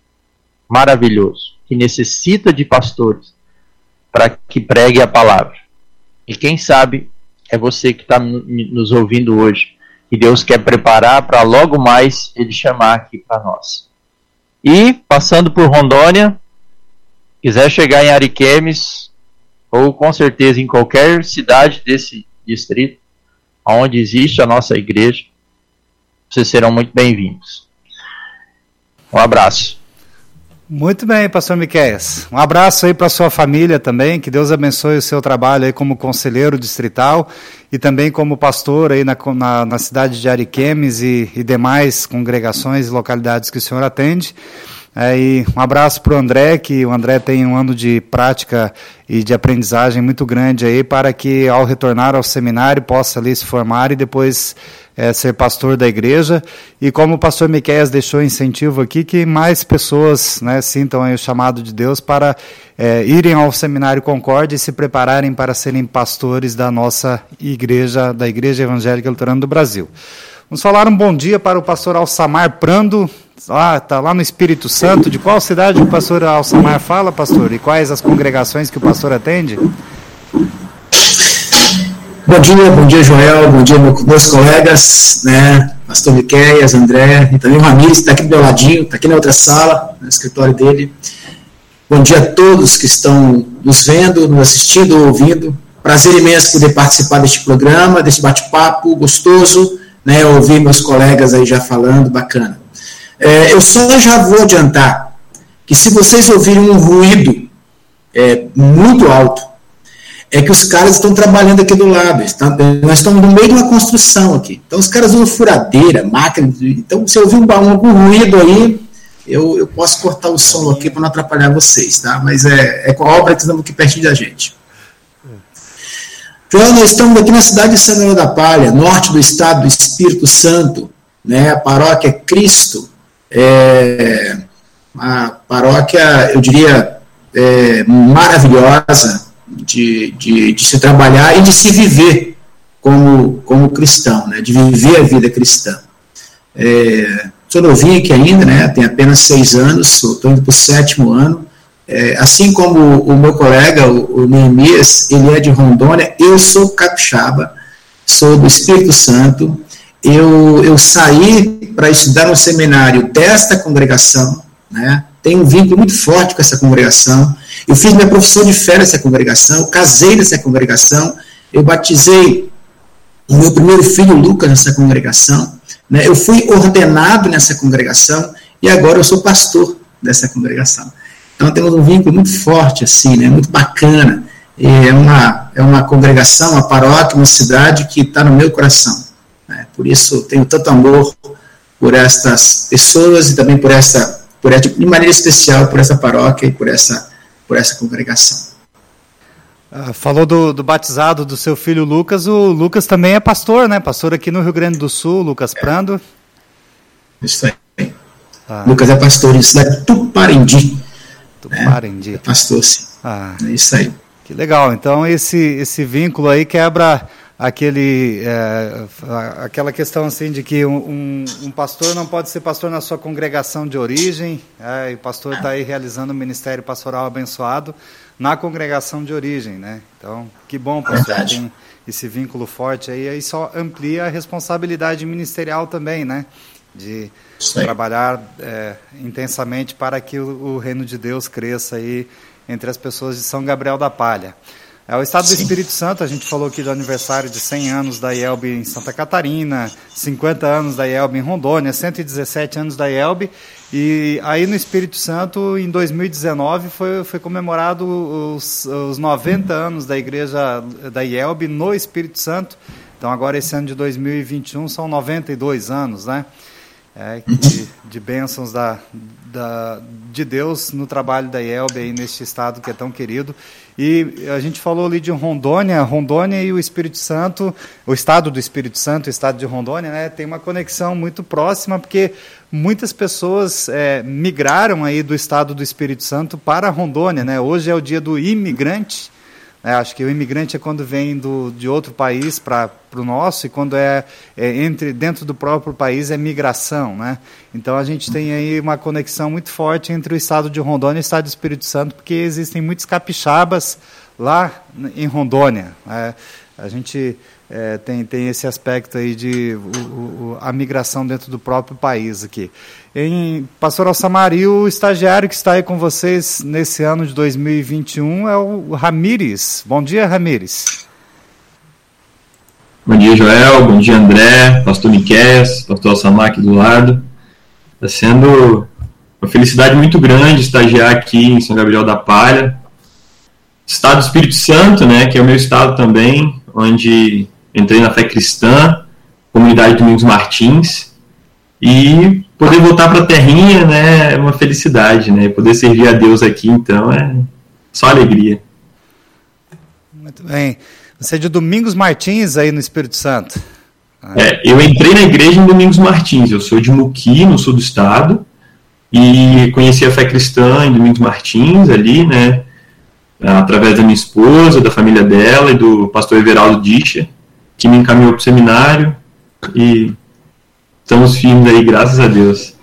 maravilhoso que necessita de pastores para que pregue a palavra. E quem sabe é você que está nos ouvindo hoje, que Deus quer preparar para logo mais Ele chamar aqui para nós. E passando por Rondônia, quiser chegar em Ariquemes, ou com certeza em qualquer cidade desse distrito, onde existe a nossa igreja, vocês serão muito bem-vindos. Um abraço. Muito bem, pastor Miqueias. Um abraço aí para sua família também, que Deus abençoe o seu trabalho aí como conselheiro distrital e também como pastor aí na, na, na cidade de Ariquemes e, e demais congregações e localidades que o senhor atende. É, e um abraço para o André, que o André tem um ano de prática e de aprendizagem muito grande aí, para que ao retornar ao seminário possa ali se formar e depois é, ser pastor da igreja. E como o pastor Miqueias deixou incentivo aqui, que mais pessoas né, sintam o chamado de Deus para é, irem ao seminário Concórdia e se prepararem para serem pastores da nossa igreja, da Igreja Evangélica Luterana do Brasil. Vamos falar um bom dia para o pastor Alçamar Prando, lá, tá lá no Espírito Santo. De qual cidade o pastor Alçamar fala, pastor? E quais as congregações que o pastor atende? Bom dia, bom dia Joel, bom dia meus colegas, né, pastor Miqueias, André, e também o Ramires, está aqui do meu ladinho, está aqui na outra sala, no escritório dele. Bom dia a todos que estão nos vendo, nos assistindo, ouvindo. Prazer imenso poder participar deste programa, desse bate-papo gostoso, né, ouvir meus colegas aí já falando, bacana. É, eu só já vou adiantar que se vocês ouvirem um ruído é, muito alto, é que os caras estão trabalhando aqui do lado. Estão, nós estamos no meio de uma construção aqui. Então os caras usam furadeira, máquina. Então, se ouvir um, algum ruído aí, eu, eu posso cortar o som aqui para não atrapalhar vocês, tá? Mas é, é com a obra que estamos aqui pertinho da gente. Então, nós estamos aqui na cidade de São da Palha, norte do estado do Espírito Santo, né? A paróquia Cristo, é uma paróquia, eu diria, é, maravilhosa de, de, de, se trabalhar e de se viver como, como cristão, né? De viver a vida cristã. É, Sou novinho aqui ainda, né? Tenho apenas seis anos, estou indo para o sétimo ano. É, assim como o meu colega, o, o Neemias, ele é de Rondônia, eu sou capixaba, sou do Espírito Santo. Eu, eu saí para estudar no seminário desta congregação, né? Tenho um vínculo muito forte com essa congregação. Eu fiz minha profissão de fé nessa congregação, eu casei nessa congregação, eu batizei o meu primeiro filho, Lucas, nessa congregação. Né? Eu fui ordenado nessa congregação e agora eu sou pastor dessa congregação. Então temos um vínculo muito forte, assim, né? muito bacana. É uma, é uma congregação, uma paróquia, uma cidade que está no meu coração. Né? Por isso tenho tanto amor por estas pessoas e também por essa, por essa, de maneira especial por essa paróquia e por essa, por essa congregação. Ah, falou do, do, batizado do seu filho Lucas. O Lucas também é pastor, né? Pastor aqui no Rio Grande do Sul, Lucas é. Prando. Isso aí. Ah. Lucas é pastor em cidade Tuparendi. Tuparendi. É, é pastor, sim. Ah. É isso aí. Que legal. Então esse, esse vínculo aí quebra aquele, é, aquela questão assim de que um, um, pastor não pode ser pastor na sua congregação de origem, é, e o pastor está aí realizando um ministério pastoral abençoado, na congregação de origem, né? Então, que bom, pastor, Verdade. tem esse vínculo forte aí, aí só amplia a responsabilidade ministerial também, né? De trabalhar é, intensamente para que o, o, reino de Deus cresça aí entre as pessoas de São Gabriel da Palha. É o estado Sim. do Espírito Santo, a gente falou aqui do aniversário de 100 anos da IELB em Santa Catarina, 50 anos da IELB em Rondônia, 117 anos da IELB, e aí no Espírito Santo, em 2019, foi, foi comemorado os, os 90 anos da igreja da IELB no Espírito Santo. Então agora esse ano de 2021 são 92 anos, né? É, de, de bênçãos da, da, de Deus no trabalho da IELB aí neste estado que é tão querido. E a gente falou ali de Rondônia, Rondônia e o Espírito Santo, o estado do Espírito Santo, o estado de Rondônia, né, tem uma conexão muito próxima, porque muitas pessoas é, migraram aí do estado do Espírito Santo para Rondônia. Né? Hoje é o dia do imigrante, é, acho que o imigrante é quando vem do, de outro país para o nosso, e quando é, é, entre dentro do próprio país é migração. Né? Então a gente tem aí uma conexão muito forte entre o estado de Rondônia e o estado do Espírito Santo, porque existem muitos capixabas lá em Rondônia. É, a gente é, tem, tem esse aspecto aí de o, o, a migração dentro do próprio país aqui. Em Pastor Alçamari, o estagiário que está aí com vocês nesse ano de 2021 é o Ramires. Bom dia, Ramires. Bom dia, Joel. Bom dia, André, Pastor Miquel, Pastor Alçamar aqui do lado. Está sendo uma felicidade muito grande estagiar aqui em São Gabriel da Palha. Estado do Espírito Santo, né, que é o meu estado também, onde entrei na fé cristã, comunidade Domingos Martins, e poder voltar para a terrinha, né, é uma felicidade, né, poder servir a Deus aqui, então, é só alegria. Muito bem. Você é de Domingos Martins aí no Espírito Santo? É, eu entrei na igreja em Domingos Martins, eu sou de Muqui, no sul do estado, e conheci a fé cristã em Domingos Martins ali, né, através da minha esposa, da família dela e do pastor Everaldo Dicha, que me encaminhou para o seminário e estamos firmes aí, graças a Deus.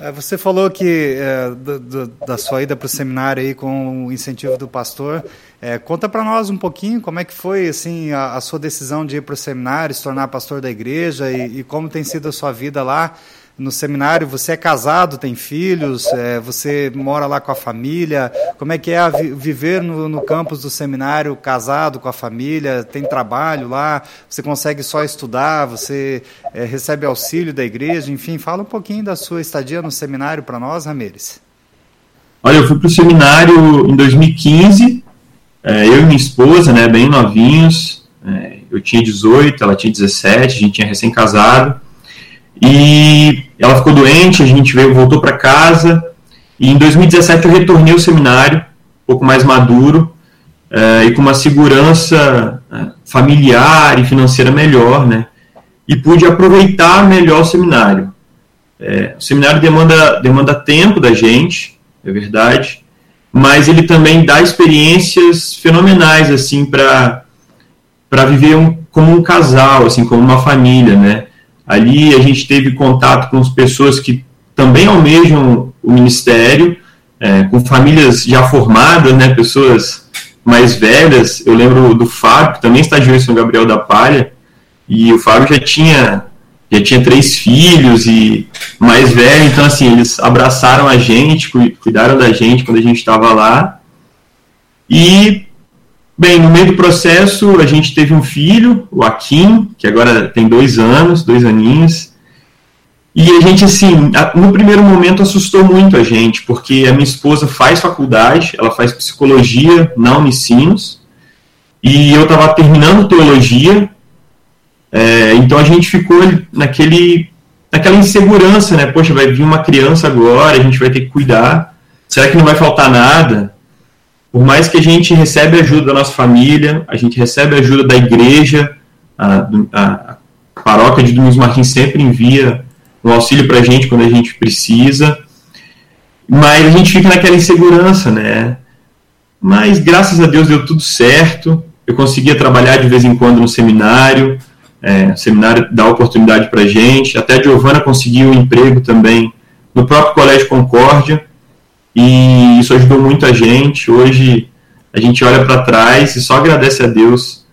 É, você falou que é, do, do, da sua ida para o seminário aí com o incentivo do pastor. É, conta para nós um pouquinho como é que foi assim a, a sua decisão de ir para o seminário, se tornar pastor da igreja e, e, como tem sido a sua vida lá no seminário. Você é casado, tem filhos, é, você mora lá com a família. Como é que é vi, viver no, no campus do seminário casado com a família? Tem trabalho lá? Você consegue só estudar? Você é, recebe auxílio da igreja? Enfim, fala um pouquinho da sua estadia no seminário para nós, Ramires. Olha, eu fui para o seminário em 2015 é, eu e minha esposa, né, bem novinhos, é, eu tinha 18, ela tinha 17, a gente tinha recém-casado, e ela ficou doente, a gente veio, voltou para casa, e em 2017 eu retornei ao seminário, um pouco mais maduro, é, e com uma segurança é, familiar e financeira melhor, né, e pude aproveitar melhor o seminário. É, o seminário demanda, demanda tempo da gente, é verdade, mas ele também dá experiências fenomenais assim para para viver um, como um casal, assim, como uma família, né? Ali a gente teve contato com as pessoas que também almejam o ministério, é, com famílias já formadas, né? Pessoas mais velhas. Eu lembro do Fábio, que também estagiou em São Gabriel da Palha, e o Fábio já tinha já tinha três filhos e mais velho, então assim, eles abraçaram a gente, cuidaram da gente quando a gente estava lá. E, bem, no meio do processo, a gente teve um filho, o Akin, que agora tem dois anos, dois aninhos. E a gente, assim, no primeiro momento assustou muito a gente, porque a minha esposa faz faculdade, ela faz psicologia na Unicinos, e eu estava terminando teologia, é, então a gente ficou naquele, naquela insegurança, né? Poxa, vai vir uma criança agora, a gente vai ter que cuidar. Será que não vai faltar nada? Por mais que a gente recebe ajuda da nossa família, a gente recebe ajuda da igreja, a, a, a paróquia de Domingos Martins sempre envia um auxílio para a gente quando a gente precisa, mas a gente fica naquela insegurança, né? Mas graças a Deus deu tudo certo. Eu conseguia trabalhar de vez em quando no seminário, é, o seminário dá oportunidade para a gente. Até a Giovana conseguiu um emprego também no próprio Colégio Concórdia, e isso ajudou muito a gente. Hoje a gente olha para trás e só agradece a Deus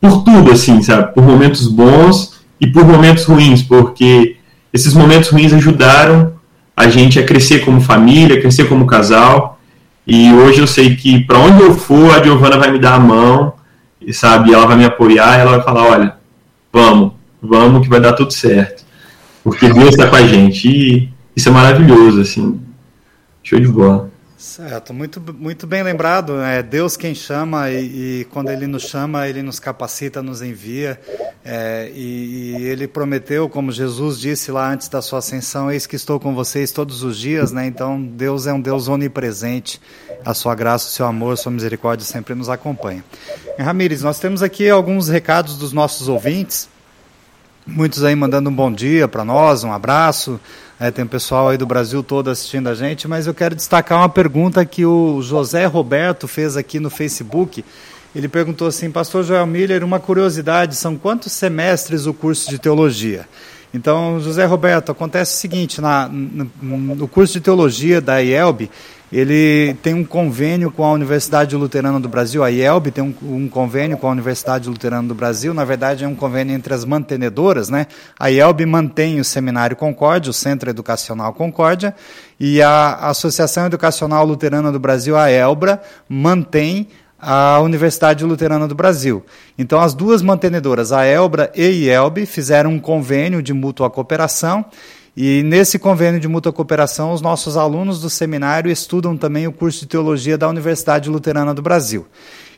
por tudo, assim, sabe? Por momentos bons e por momentos ruins, porque esses momentos ruins ajudaram a gente a crescer como família, crescer como casal. E hoje eu sei que para onde eu for, a Giovana vai me dar a mão, e sabe, ela vai me apoiar, ela vai falar, olha, vamos, vamos que vai dar tudo certo. Porque Deus está com a gente. E isso é maravilhoso, assim. Show de bola. Certo, muito, muito bem lembrado. É Deus quem chama e, e quando Ele nos chama, Ele nos capacita, nos envia. É, e, e, Ele prometeu, como Jesus disse lá antes da sua ascensão, eis que estou com vocês todos os dias, né? Então Deus é um Deus onipresente. A sua graça, o seu amor, a sua misericórdia sempre nos acompanha. Ramires, nós temos aqui alguns recados dos nossos ouvintes. Muitos aí mandando um bom dia para nós, um abraço. É, tem um pessoal aí do Brasil todo assistindo a gente, mas eu quero destacar uma pergunta que o José Roberto fez aqui no Facebook. Ele perguntou assim, Pastor Joel Miller, uma curiosidade, são quantos semestres o curso de teologia? Então, José Roberto, acontece o seguinte, na, no, no curso de teologia da IELB, ele tem um convênio com a Universidade Luterana do Brasil, a IELB tem um, um, convênio com a Universidade Luterana do Brasil, na verdade é um convênio entre as mantenedoras, né? A IELB mantém o Seminário Concórdia, o Centro Educacional Concórdia, e a Associação Educacional Luterana do Brasil, a ELBRA, mantém a Universidade Luterana do Brasil. Então, as duas mantenedoras, a ELBRA e a IELB, fizeram um convênio de mútua cooperação e nesse convênio de mútua cooperação, os nossos alunos do seminário estudam também o curso de teologia da Universidade Luterana do Brasil.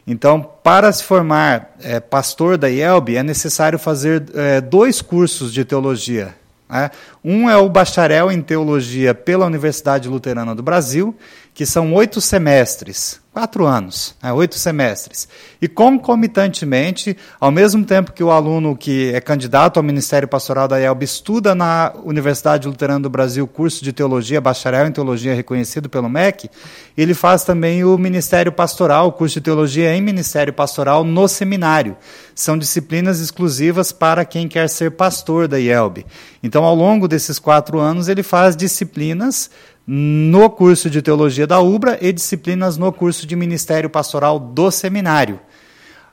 Então, para se formar é, pastor da IELB, é necessário fazer é, dois cursos de teologia. Né? Um é o bacharel em teologia pela Universidade Luterana do Brasil, que são oito semestres, quatro anos, né, oito semestres. E concomitantemente, ao mesmo tempo que o aluno que é candidato ao Ministério Pastoral da IELB estuda na Universidade Luterana do Brasil curso de teologia, bacharel em teologia reconhecido pelo MEC, ele faz também o Ministério Pastoral, o curso de teologia em Ministério Pastoral no seminário. São disciplinas exclusivas para quem quer ser pastor da IELB. Então, ao longo desses quatro anos, ele faz disciplinas no curso de teologia da UBRA e disciplinas no curso de ministério pastoral do seminário.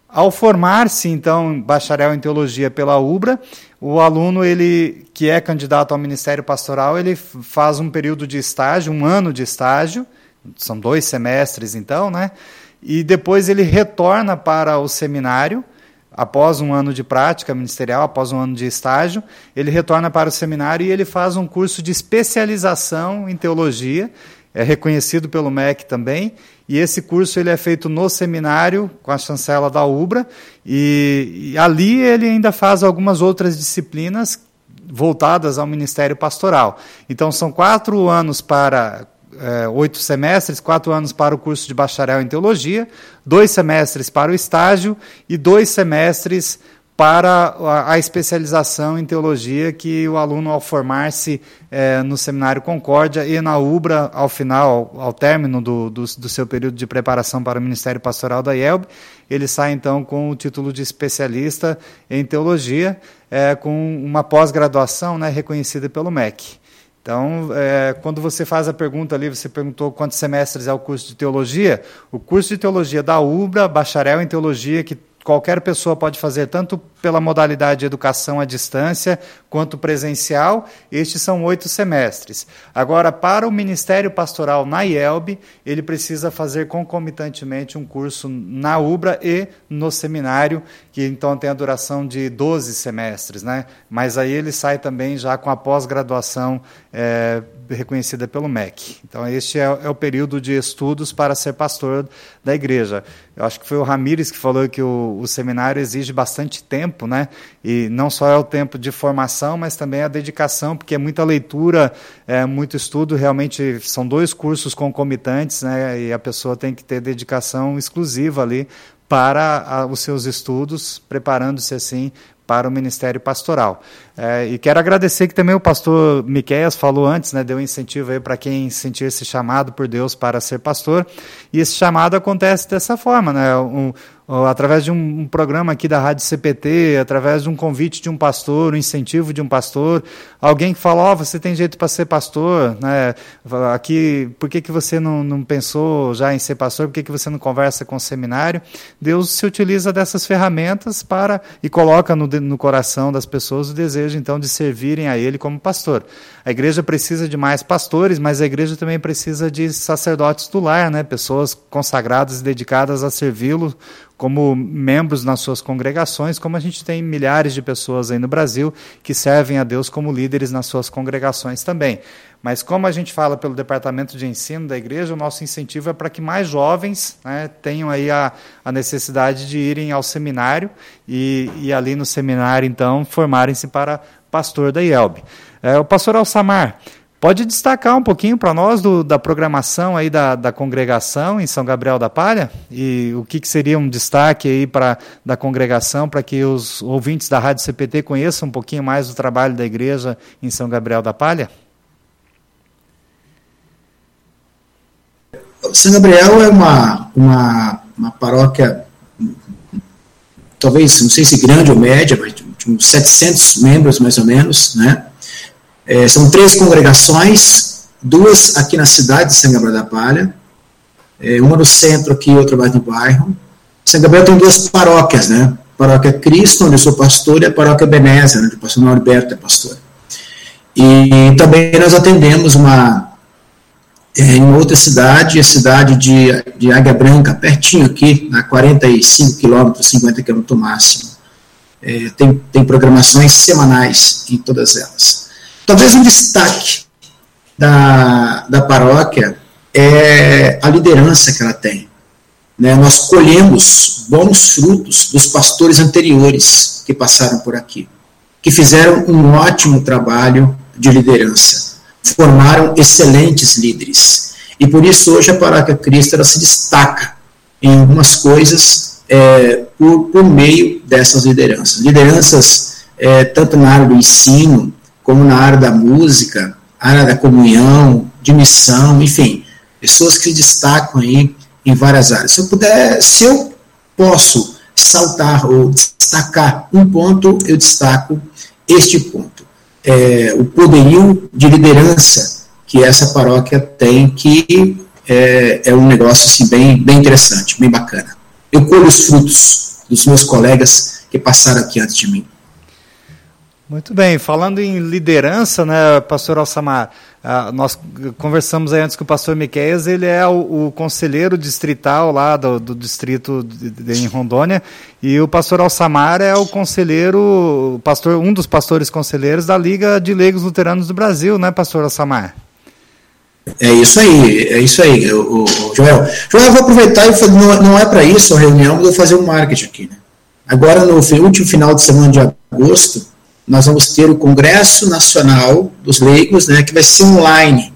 Ao formar-se, então, bacharel em teologia pela UBRA, o aluno ele que é candidato ao ministério pastoral, ele faz um período de estágio, um ano de estágio, são dois semestres então, né? E depois ele retorna para o seminário após um ano de prática ministerial, após um ano de estágio, ele retorna para o seminário e ele faz um curso de especialização em teologia, é reconhecido pelo MEC também, e esse curso ele é feito no seminário, com a chancela da UBRA, e, e ali ele ainda faz algumas outras disciplinas voltadas ao ministério pastoral. Então, são quatro anos para é, oito semestres, quatro anos para o curso de bacharel em teologia, dois semestres para o estágio e dois semestres para a, especialização em teologia que o aluno, ao formar-se é, no Seminário Concórdia e na UBRA, ao final, ao, ao término do, do, do, seu período de preparação para o Ministério Pastoral da IELB, ele sai então com o título de especialista em teologia, é, com uma pós-graduação né, reconhecida pelo MEC. Então, é, quando você faz a pergunta ali, você perguntou quantos semestres é o curso de teologia. O curso de teologia da UBRA, bacharel em teologia, que qualquer pessoa pode fazer, tanto pela modalidade de educação à distância quanto presencial. Estes são oito semestres. Agora, para o Ministério Pastoral na IELB, ele precisa fazer concomitantemente um curso na UBRA e no seminário, que então tem a duração de 12 semestres. Né? Mas aí ele sai também já com a pós-graduação é, reconhecida pelo MEC. Então, este é, é, o período de estudos para ser pastor da igreja. Eu acho que foi o Ramires que falou que o, o, seminário exige bastante tempo, né? E não só é o tempo de formação, mas também a dedicação, porque é muita leitura, é muito estudo. Realmente são dois cursos concomitantes, né? E a pessoa tem que ter dedicação exclusiva ali para os seus estudos, preparando-se assim para o ministério pastoral. É, e quero agradecer que também o pastor Miqueias falou antes, né, deu um incentivo aí para quem sentir esse chamado por Deus para ser pastor. E esse chamado acontece dessa forma, né? Um, através de um, programa aqui da Rádio CPT, através de um convite de um pastor, um incentivo de um pastor, alguém que fala, ó, oh, você tem jeito para ser pastor, né? Aqui, por que, que você não, não pensou já em ser pastor? Por que, que você não conversa com o seminário? Deus se utiliza dessas ferramentas para e coloca no, no coração das pessoas o desejo, então, de servirem a Ele como pastor. A igreja precisa de mais pastores, mas a igreja também precisa de sacerdotes do lar, né? Pessoas consagradas e dedicadas a servi-lo como membros nas suas congregações, como a gente tem milhares de pessoas aí no Brasil que servem a Deus como líderes nas suas congregações também. Mas como a gente fala pelo departamento de ensino da igreja, o nosso incentivo é para que mais jovens né, tenham aí a, a necessidade de irem ao seminário e, e ali no seminário, então, formarem-se para pastor da IELB. É, o pastor Alçamar, Pode destacar um pouquinho para nós do, da programação aí da, da congregação em São Gabriel da Palha e o que, que seria um destaque aí para da congregação para que os ouvintes da Rádio CPT conheçam um pouquinho mais do trabalho da igreja em São Gabriel da Palha? São Gabriel é uma, uma, uma paróquia, talvez, não sei se grande ou média, mas de uns 700 membros mais ou menos, né? É, são três congregações, duas aqui na cidade de São Gabriel da Palha, é, uma no centro aqui e outra mais no bairro. São Gabriel tem duas paróquias, né? paróquia Cristo, onde eu sou pastor, e a paróquia Benézia, onde o pastor Norberto é pastor. E também nós atendemos uma é, em outra cidade, a cidade de, de Águia Branca, pertinho aqui, a 45 quilômetros, 50 quilômetros máximo. É, tem, tem programações semanais em todas elas. Talvez um destaque da, da paróquia é a liderança que ela tem. Né? Nós colhemos bons frutos dos pastores anteriores que passaram por aqui, que fizeram um ótimo trabalho de liderança, formaram excelentes líderes. E por isso hoje a paróquia Cristo ela se destaca em algumas coisas é, por, por, meio dessas lideranças. Lideranças é, tanto na área do ensino, como na área da música, área da comunhão, de missão, enfim, pessoas que se destacam aí em várias áreas. Se eu puder, se eu posso saltar ou destacar um ponto, eu destaco este ponto. É, o poderio de liderança que essa paróquia tem, que é, é um negócio assim, bem, bem interessante, bem bacana. Eu colho os frutos dos meus colegas que passaram aqui antes de mim. Muito bem, falando em liderança, né, pastor Alsamar, uh, nós conversamos aí antes com o pastor Miqueias, ele é o, o conselheiro distrital lá do, do distrito de, de, em Rondônia, e o pastor Alsamar é o conselheiro, pastor, um dos pastores conselheiros da Liga de Leigos Luteranos do Brasil, né, pastor Alsamar? É isso aí, é isso aí, o, o Joel. Joel, eu vou aproveitar e não, não é para isso a reunião, eu vou fazer um marketing aqui. Né? Agora, no último final de semana de agosto, nós vamos ter o Congresso Nacional dos Leigos, né, que vai ser online.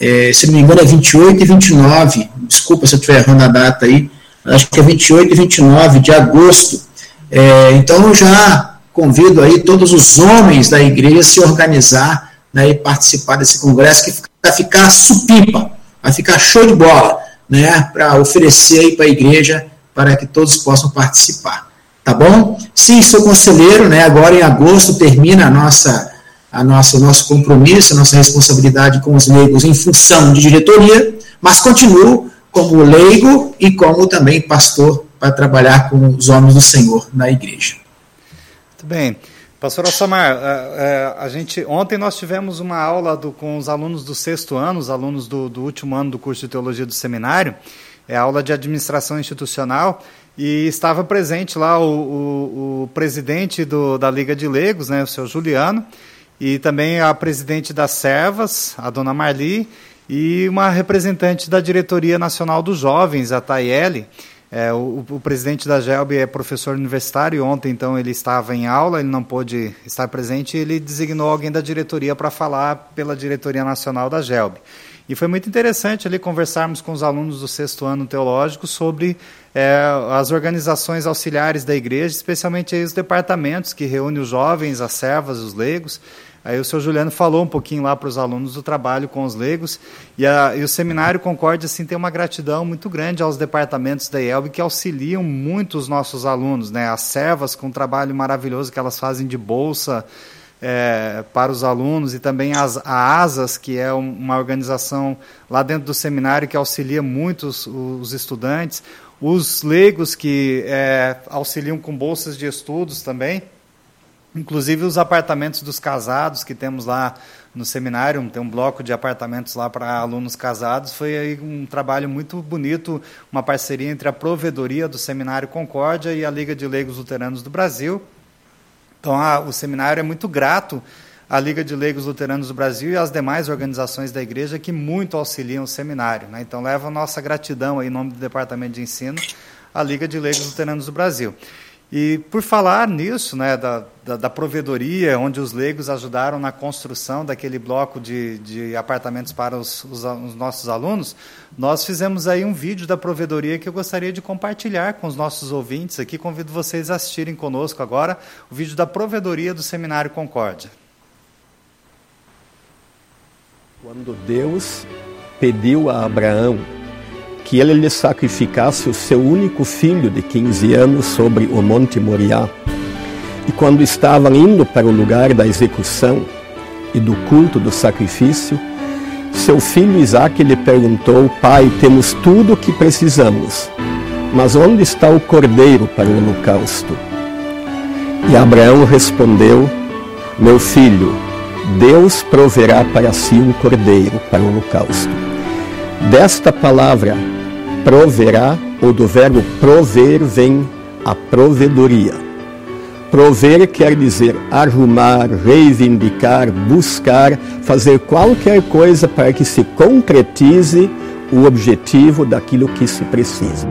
É, se não me engano, é 28 e 29, desculpa se eu estiver errando a data aí, acho que é 28 e 29 de agosto. É, então, eu já convido aí todos os homens da igreja a se organizar né, e participar desse congresso, que vai ficar supipa, vai ficar show de bola, né, para oferecer para a igreja, para que todos possam participar tá bom? Sim, sou conselheiro, né? Agora em agosto termina a nossa, a nossa, nosso compromisso, a nossa responsabilidade com os leigos em função de diretoria, mas continuo como leigo e como também pastor para trabalhar com os homens do Senhor na igreja. Muito bem. Pastor Alsamar, a, é, a, gente, ontem nós tivemos uma aula do, com os alunos do sexto ano, os alunos do, do último ano do curso de teologia do seminário, é a aula de administração institucional, e estava presente lá o, o, o presidente do, da Liga de Legos, né, o seu Juliano, e também a presidente das Servas, a dona Marli, e uma representante da Diretoria Nacional dos Jovens, a Tayeli. É, o, o, presidente da GELB é professor universitário, ontem então ele estava em aula, ele não pôde estar presente, e ele designou alguém da diretoria para falar pela Diretoria Nacional da GELB. E foi muito interessante ali conversarmos com os alunos do sexto ano teológico sobre é, as organizações auxiliares da igreja, especialmente os departamentos que reúnem os jovens, as servas, os leigos. Aí o senhor Juliano falou um pouquinho lá para os alunos do trabalho com os leigos, e, a, e o Seminário Concórdia assim, tem uma gratidão muito grande aos departamentos da IELB que auxiliam muito os nossos alunos, né? as servas com um trabalho maravilhoso que elas fazem de bolsa, é, para os alunos e também as, a ASAS, que é uma organização lá dentro do seminário que auxilia muito os, os estudantes, os leigos que é, auxiliam com bolsas de estudos também, inclusive os apartamentos dos casados que temos lá no seminário, tem um bloco de apartamentos lá para alunos casados, foi aí um trabalho muito bonito, uma parceria entre a provedoria do Seminário Concórdia e a Liga de Leigos Luteranos do Brasil, então, a, o seminário é muito grato à Liga de Leigos Luteranos do Brasil e às demais organizações da igreja que muito auxiliam o seminário. Né? Então, leva a nossa gratidão aí, em nome do Departamento de Ensino à Liga de Leigos Luteranos do Brasil. E por falar nisso, né, da, da, da, provedoria, onde os leigos ajudaram na construção daquele bloco de, de apartamentos para os, os, os, nossos alunos, nós fizemos aí um vídeo da provedoria que eu gostaria de compartilhar com os nossos ouvintes aqui. Convido vocês a assistirem conosco agora o vídeo da provedoria do Seminário Concórdia. Quando Deus pediu a Abraão que ele lhe sacrificasse o seu único filho de 15 anos sobre o Monte Moriá. E quando estavam indo para o lugar da execução e do culto do sacrifício, seu filho Isaque lhe perguntou: Pai, temos tudo o que precisamos, mas onde está o cordeiro para o holocausto? E Abraão respondeu: Meu filho, Deus proverá para si um cordeiro para o holocausto. Desta palavra, proverá, ou do verbo prover vem a provedoria. Prover quer dizer arrumar, reivindicar, buscar, fazer qualquer coisa para que se concretize o objetivo daquilo que se precisa.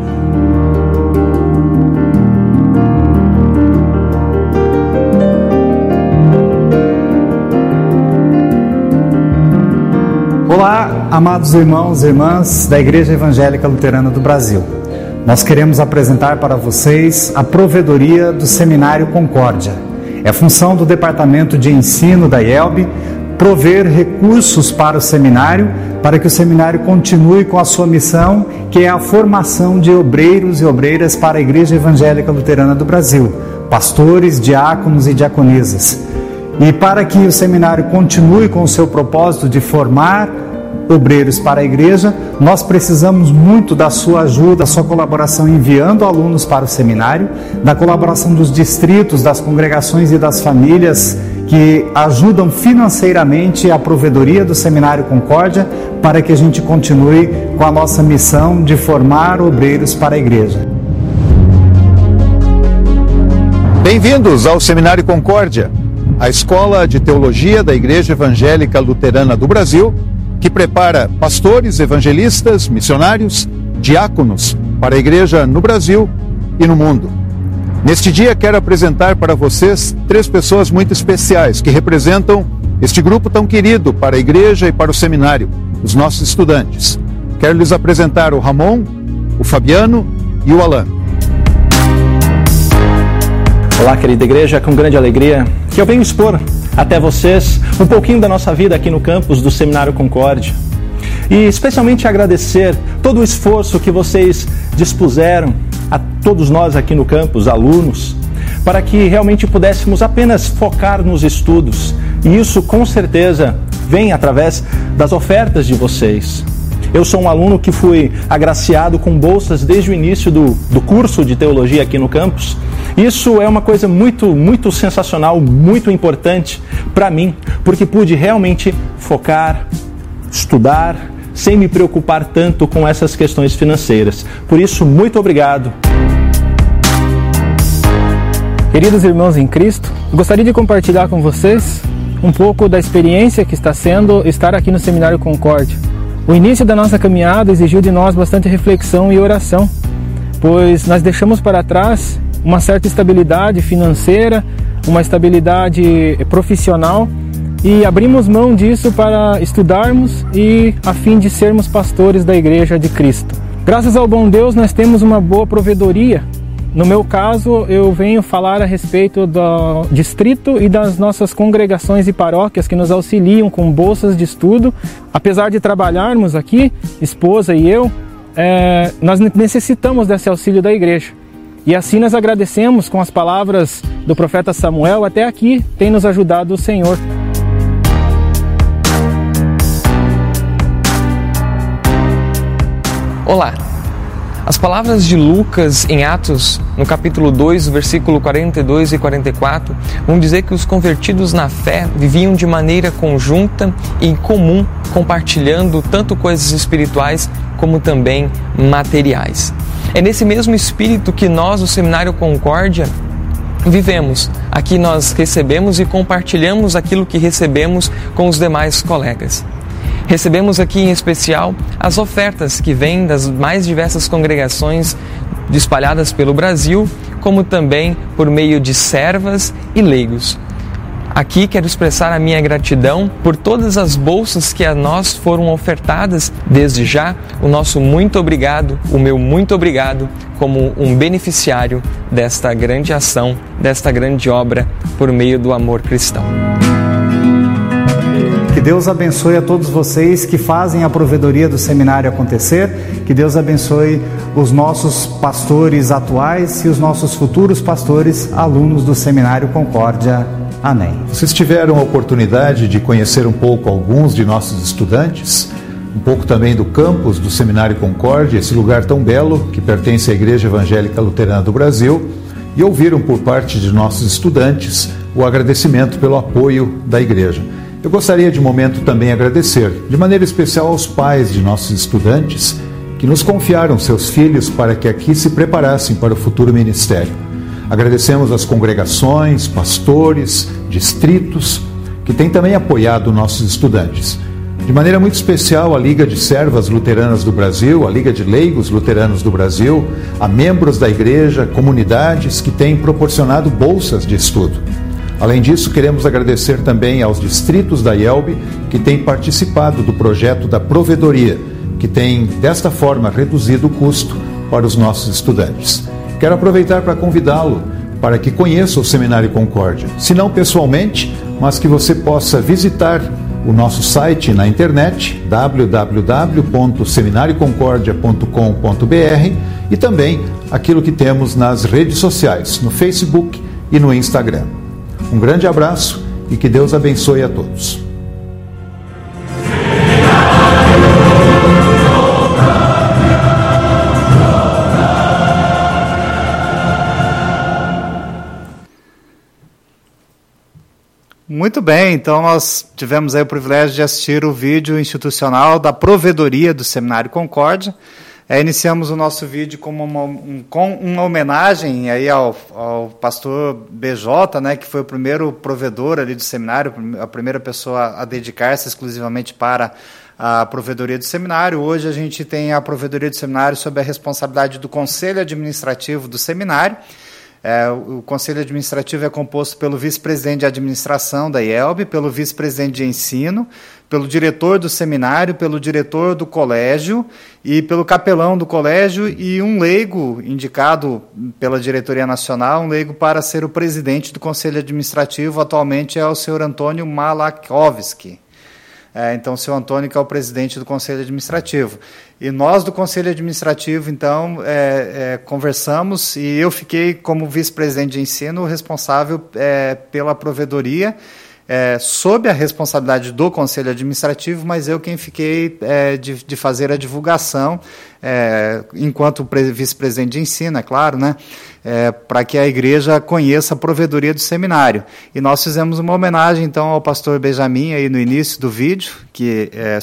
Olá, amados irmãos e irmãs da Igreja Evangélica Luterana do Brasil. nós queremos apresentar para vocês a provedoria do Seminário Concórdia. É função do Departamento de Ensino da IELB prover recursos para o seminário, para que o seminário continue com a sua missão, que é a formação de obreiros e obreiras para a Igreja Evangélica Luterana do Brasil, pastores, diáconos e diaconisas. E para que o seminário continue com o seu propósito de formar obreiros para a igreja, nós precisamos muito da sua ajuda, da sua colaboração enviando alunos para o seminário, da colaboração dos distritos, das congregações e das famílias que ajudam financeiramente a provedoria do Seminário Concórdia para que a gente continue com a nossa missão de formar obreiros para a igreja. Bem-vindos ao Seminário Concórdia, a escola de teologia da Igreja Evangélica Luterana do Brasil que prepara pastores, evangelistas, missionários, diáconos para a igreja no Brasil e no mundo. Neste dia, quero apresentar para vocês três pessoas muito especiais que representam este grupo tão querido para a igreja e para o seminário, os nossos estudantes. Quero lhes apresentar o Ramon, o Fabiano e o Alan. Olá, querida igreja, com grande alegria que eu venho expor até vocês um pouquinho da nossa vida aqui no campus do Seminário Concórdia. E especialmente agradecer todo o esforço que vocês dispuseram a todos nós aqui no campus, alunos, para que realmente pudéssemos apenas focar nos estudos. E isso com certeza vem através das ofertas de vocês. Eu sou um aluno que fui agraciado com bolsas desde o início do, do curso de teologia aqui no campus. Isso é uma coisa muito, muito sensacional, muito importante para mim, porque pude realmente focar, estudar, sem me preocupar tanto com essas questões financeiras. Por isso, muito obrigado. Queridos irmãos em Cristo, gostaria de compartilhar com vocês um pouco da experiência que está sendo estar aqui no Seminário Concórdia. O início da nossa caminhada exigiu de nós bastante reflexão e oração, pois nós deixamos para trás uma certa estabilidade financeira, uma estabilidade profissional e abrimos mão disso para estudarmos e a fim de sermos pastores da Igreja de Cristo. Graças ao bom Deus, nós temos uma boa provedoria no meu caso, eu venho falar a respeito do distrito e das nossas congregações e paróquias que nos auxiliam com bolsas de estudo. Apesar de trabalharmos aqui, esposa e eu, é, nós necessitamos desse auxílio da igreja. E assim nós agradecemos com as palavras do profeta Samuel, até aqui tem nos ajudado o Senhor. Olá, as palavras de Lucas em Atos, no capítulo 2, versículo 42 e 44, vão dizer que os convertidos na fé viviam de maneira conjunta e em comum, compartilhando tanto coisas espirituais como também materiais. É nesse mesmo espírito que nós, o Seminário Concórdia, vivemos. Aqui nós recebemos e compartilhamos aquilo que recebemos com os demais colegas. Recebemos aqui em especial as ofertas que vêm das mais diversas congregações espalhadas pelo Brasil, como também por meio de servas e leigos. Aqui quero expressar a minha gratidão por todas as bolsas que a nós foram ofertadas. Desde já, o nosso muito obrigado, o meu muito obrigado, como um beneficiário desta grande ação, desta grande obra por meio do amor cristão. Deus abençoe a todos vocês que fazem a provedoria do seminário acontecer. Que Deus abençoe os nossos pastores atuais e os nossos futuros pastores, alunos do Seminário Concórdia. Amém. Vocês tiveram a oportunidade de conhecer um pouco alguns de nossos estudantes, um pouco também do campus do Seminário Concórdia, esse lugar tão belo que pertence à Igreja Evangélica Luterana do Brasil, e ouviram por parte de nossos estudantes o agradecimento pelo apoio da igreja. Eu gostaria de momento também agradecer, de maneira especial aos pais de nossos estudantes que nos confiaram seus filhos para que aqui se preparassem para o futuro ministério. Agradecemos às congregações, pastores, distritos, que têm também apoiado nossos estudantes. De maneira muito especial, a Liga de Servas Luteranas do Brasil, a Liga de Leigos Luteranos do Brasil, a membros da igreja, comunidades que têm proporcionado bolsas de estudo. Além disso, queremos agradecer também aos distritos da IELB que têm participado do projeto da provedoria, que tem desta forma reduzido o custo para os nossos estudantes. Quero aproveitar para convidá-lo para que conheça o Seminário Concórdia, se não pessoalmente, mas que você possa visitar o nosso site na internet www.seminarioconcordia.com.br e também aquilo que temos nas redes sociais, no Facebook e no Instagram. Um grande abraço e que Deus abençoe a todos. Muito bem, então nós tivemos aí o privilégio de assistir o vídeo institucional da provedoria do Seminário Concórdia. É, iniciamos o nosso vídeo uma, um, com uma homenagem aí ao, ao, pastor BJ, né, que foi o primeiro provedor ali do seminário, a primeira pessoa a dedicar-se exclusivamente para a provedoria do seminário. Hoje a gente tem a provedoria do seminário sob a responsabilidade do conselho administrativo do seminário. É, o Conselho Administrativo é composto pelo vice-presidente de administração da IELB, pelo vice-presidente de ensino, pelo diretor do seminário, pelo diretor do colégio e pelo capelão do colégio e um leigo indicado pela diretoria nacional, um leigo para ser o presidente do Conselho Administrativo, atualmente é o senhor Antônio Malakovski. É, então, o senhor Antônio, que é o presidente do Conselho Administrativo. E nós do Conselho Administrativo, então, é, é, conversamos e eu fiquei, como vice-presidente de ensino, responsável é, pela provedoria, é, sob a responsabilidade do Conselho Administrativo, mas eu quem fiquei é, de, de, fazer a divulgação, é, enquanto vice-presidente de ensino, é claro, né? é, para que a igreja conheça a provedoria do seminário. E nós fizemos uma homenagem, então, ao pastor Benjamin aí no início do vídeo, que é,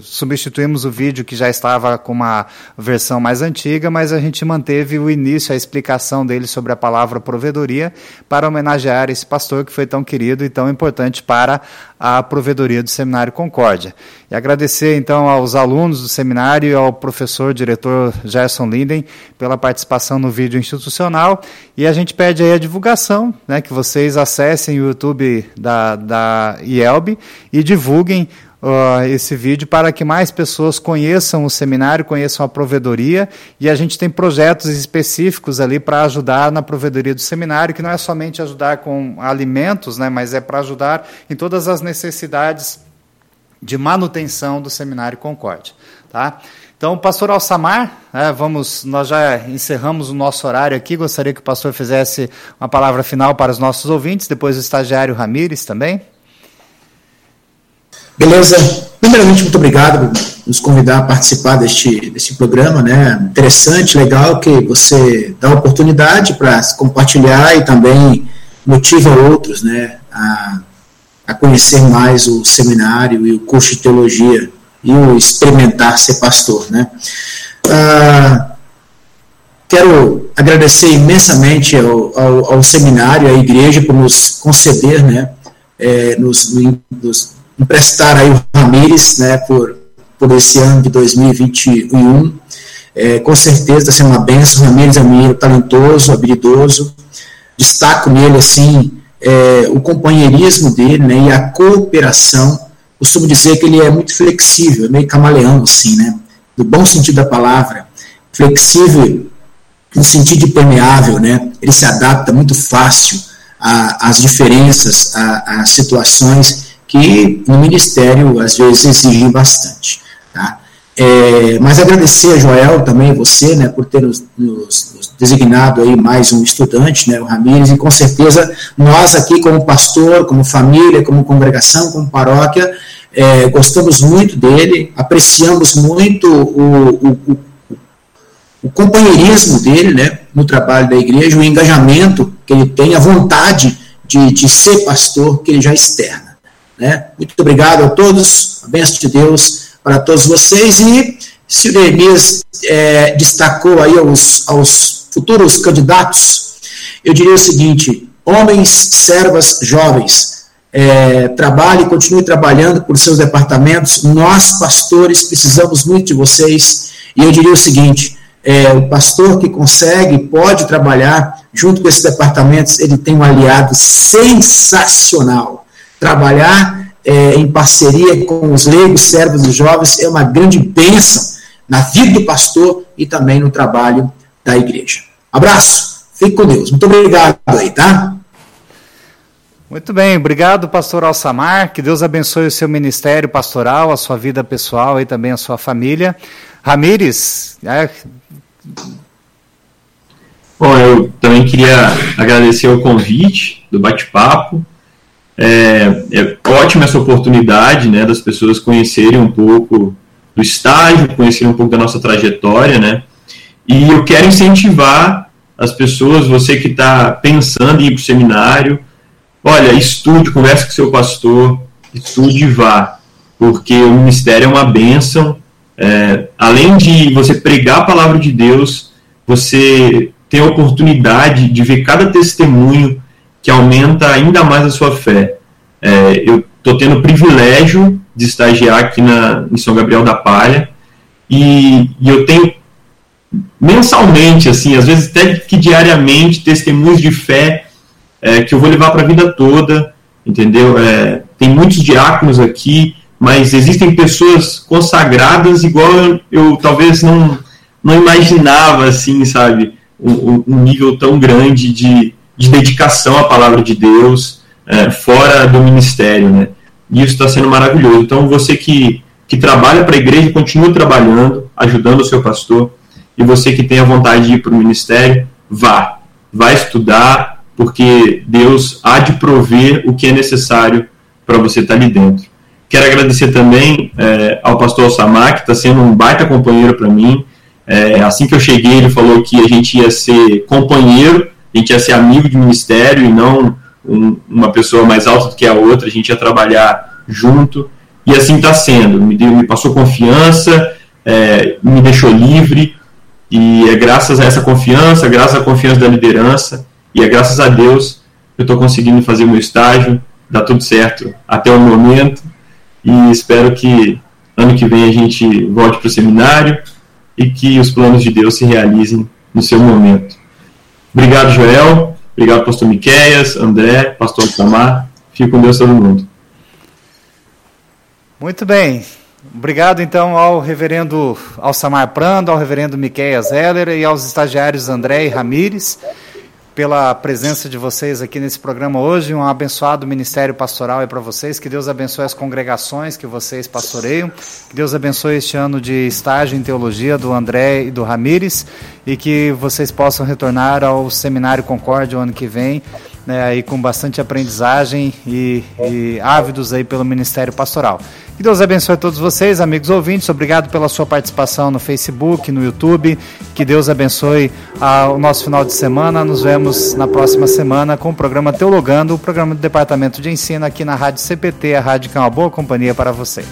substituímos o vídeo que já estava com uma versão mais antiga, mas a gente manteve o início, a explicação dele sobre a palavra provedoria, para homenagear esse pastor que foi tão querido e tão importante para a provedoria do Seminário Concórdia. E agradecer então aos alunos do seminário e ao professor diretor Gerson Linden pela participação no vídeo institucional. E a gente pede aí a divulgação, né, que vocês acessem o YouTube da, da IELB e divulguem Uh, esse vídeo para que mais pessoas conheçam o seminário, conheçam a provedoria e a gente tem projetos específicos ali para ajudar na provedoria do seminário, que não é somente ajudar com alimentos, né, mas é para ajudar em todas as necessidades de manutenção do seminário Concórdia. Tá? Então, pastor Alçamar, é, vamos, nós já encerramos o nosso horário aqui, gostaria que o pastor fizesse uma palavra final para os nossos ouvintes, depois o estagiário Ramires também. Beleza. Primeiramente, muito obrigado por nos convidar a participar deste, deste programa, né? Interessante, legal que você dá oportunidade para compartilhar e também motiva outros, né? A, a conhecer mais o seminário e o curso de teologia e o experimentar ser pastor, né? Ah, quero agradecer imensamente ao, ao, ao, seminário, à igreja, por nos conceder, né? É, nos, nos emprestar aí o Ramires, né, por, por esse ano de 2021. É, com certeza está sendo uma benção. O Ramires é um menino talentoso, habilidoso. Destaco nele, assim, é, o companheirismo dele né, e a cooperação. Costumo dizer que ele é muito flexível, é meio camaleão, assim, né? No bom sentido da palavra. Flexível no sentido de permeável, né? Ele se adapta muito fácil às diferenças, às situações que no Ministério às vezes exigem bastante. Tá? É, mas agradecer a Joel também, você, né, por ter nos, nos, nos, designado aí mais um estudante, né, o Ramires, e com certeza nós aqui como pastor, como família, como congregação, como paróquia, é, gostamos muito dele, apreciamos muito o, o, o, o companheirismo dele né, no trabalho da igreja, o engajamento que ele tem, a vontade de, de ser pastor que ele já externa. Né? Muito obrigado a todos, a bênção de Deus para todos vocês. E se o Neemias é, destacou aí aos, aos futuros candidatos, eu diria o seguinte: homens, servas, jovens, é, trabalhe, continue trabalhando por seus departamentos. Nós, pastores, precisamos muito de vocês. E eu diria o seguinte: é, o pastor que consegue, pode trabalhar junto com esses departamentos, ele tem um aliado sensacional trabalhar é, em parceria com os leigos, servos e jovens é uma grande bênção na vida do pastor e também no trabalho da igreja. Abraço, fique com Deus. Muito obrigado aí, tá? Muito bem, obrigado, pastor Alçamar. Que Deus abençoe o seu ministério pastoral, a sua vida pessoal e também a sua família. Ramires, é... Bom, eu também queria agradecer o convite do bate-papo. É, é ótima essa oportunidade né, das pessoas conhecerem um pouco do estágio, conhecerem um pouco da nossa trajetória, né? E eu quero incentivar as pessoas, você que está pensando em ir para o seminário, olha, estude, converse com seu pastor, estude e vá, porque o ministério é uma bênção. É, além de você pregar a palavra de Deus, você tem a oportunidade de ver cada testemunho que aumenta ainda mais a sua fé. É, eu estou tendo o privilégio de estagiar aqui na, em São Gabriel da Palha e, e, eu tenho mensalmente, assim, às vezes até que diariamente, testemunhos de fé é, que eu vou levar para a vida toda, entendeu? É, tem muitos diáconos aqui, mas existem pessoas consagradas igual eu, eu talvez não, não imaginava, assim, sabe? Um, um nível tão grande de, de dedicação à palavra de Deus, é, fora do ministério, né? E isso está sendo maravilhoso. Então, você que, que trabalha para a igreja, continua trabalhando, ajudando o seu pastor. E você que tem a vontade de ir para o ministério, vá. Vá estudar, porque Deus há de prover o que é necessário para você estar tá ali dentro. Quero agradecer também é, ao pastor Samar, que está sendo um baita companheiro para mim. É, assim que eu cheguei, ele falou que a gente ia ser companheiro, a gente ia ser amigo de ministério e não um, uma pessoa mais alta do que a outra, a gente ia trabalhar junto, e assim está sendo. Me, deu, me passou confiança, é, me deixou livre, e é graças a essa confiança, graças à confiança da liderança, e é graças a Deus que eu estou conseguindo fazer o meu estágio, dá tudo certo até o momento, e espero que ano que vem a gente volte para o seminário e que os planos de Deus se realizem no seu momento. Obrigado, Joel. Obrigado, pastor Miqueias, André, pastor Samar. Fique com Deus todo mundo. Muito bem. Obrigado, então, ao reverendo Alçamar Prando, ao reverendo Miqueias Heller e aos estagiários André e Ramires pela presença de vocês aqui nesse programa hoje. Um abençoado ministério pastoral é para vocês. Que Deus abençoe as congregações que vocês pastoreiam. Que Deus abençoe este ano de estágio em teologia do André e do Ramires e que vocês possam retornar ao Seminário Concórdia o ano que vem. Né, aí com bastante aprendizagem e, e ávidos aí pelo Ministério Pastoral. Que Deus abençoe a todos vocês, amigos ouvintes. Obrigado pela sua participação no Facebook, no YouTube. Que Deus abençoe ah, o nosso final de semana. Nos vemos na próxima semana com o programa Teologando, o programa do Departamento de Ensino aqui na Rádio CPT, a rádio que é uma boa companhia para você.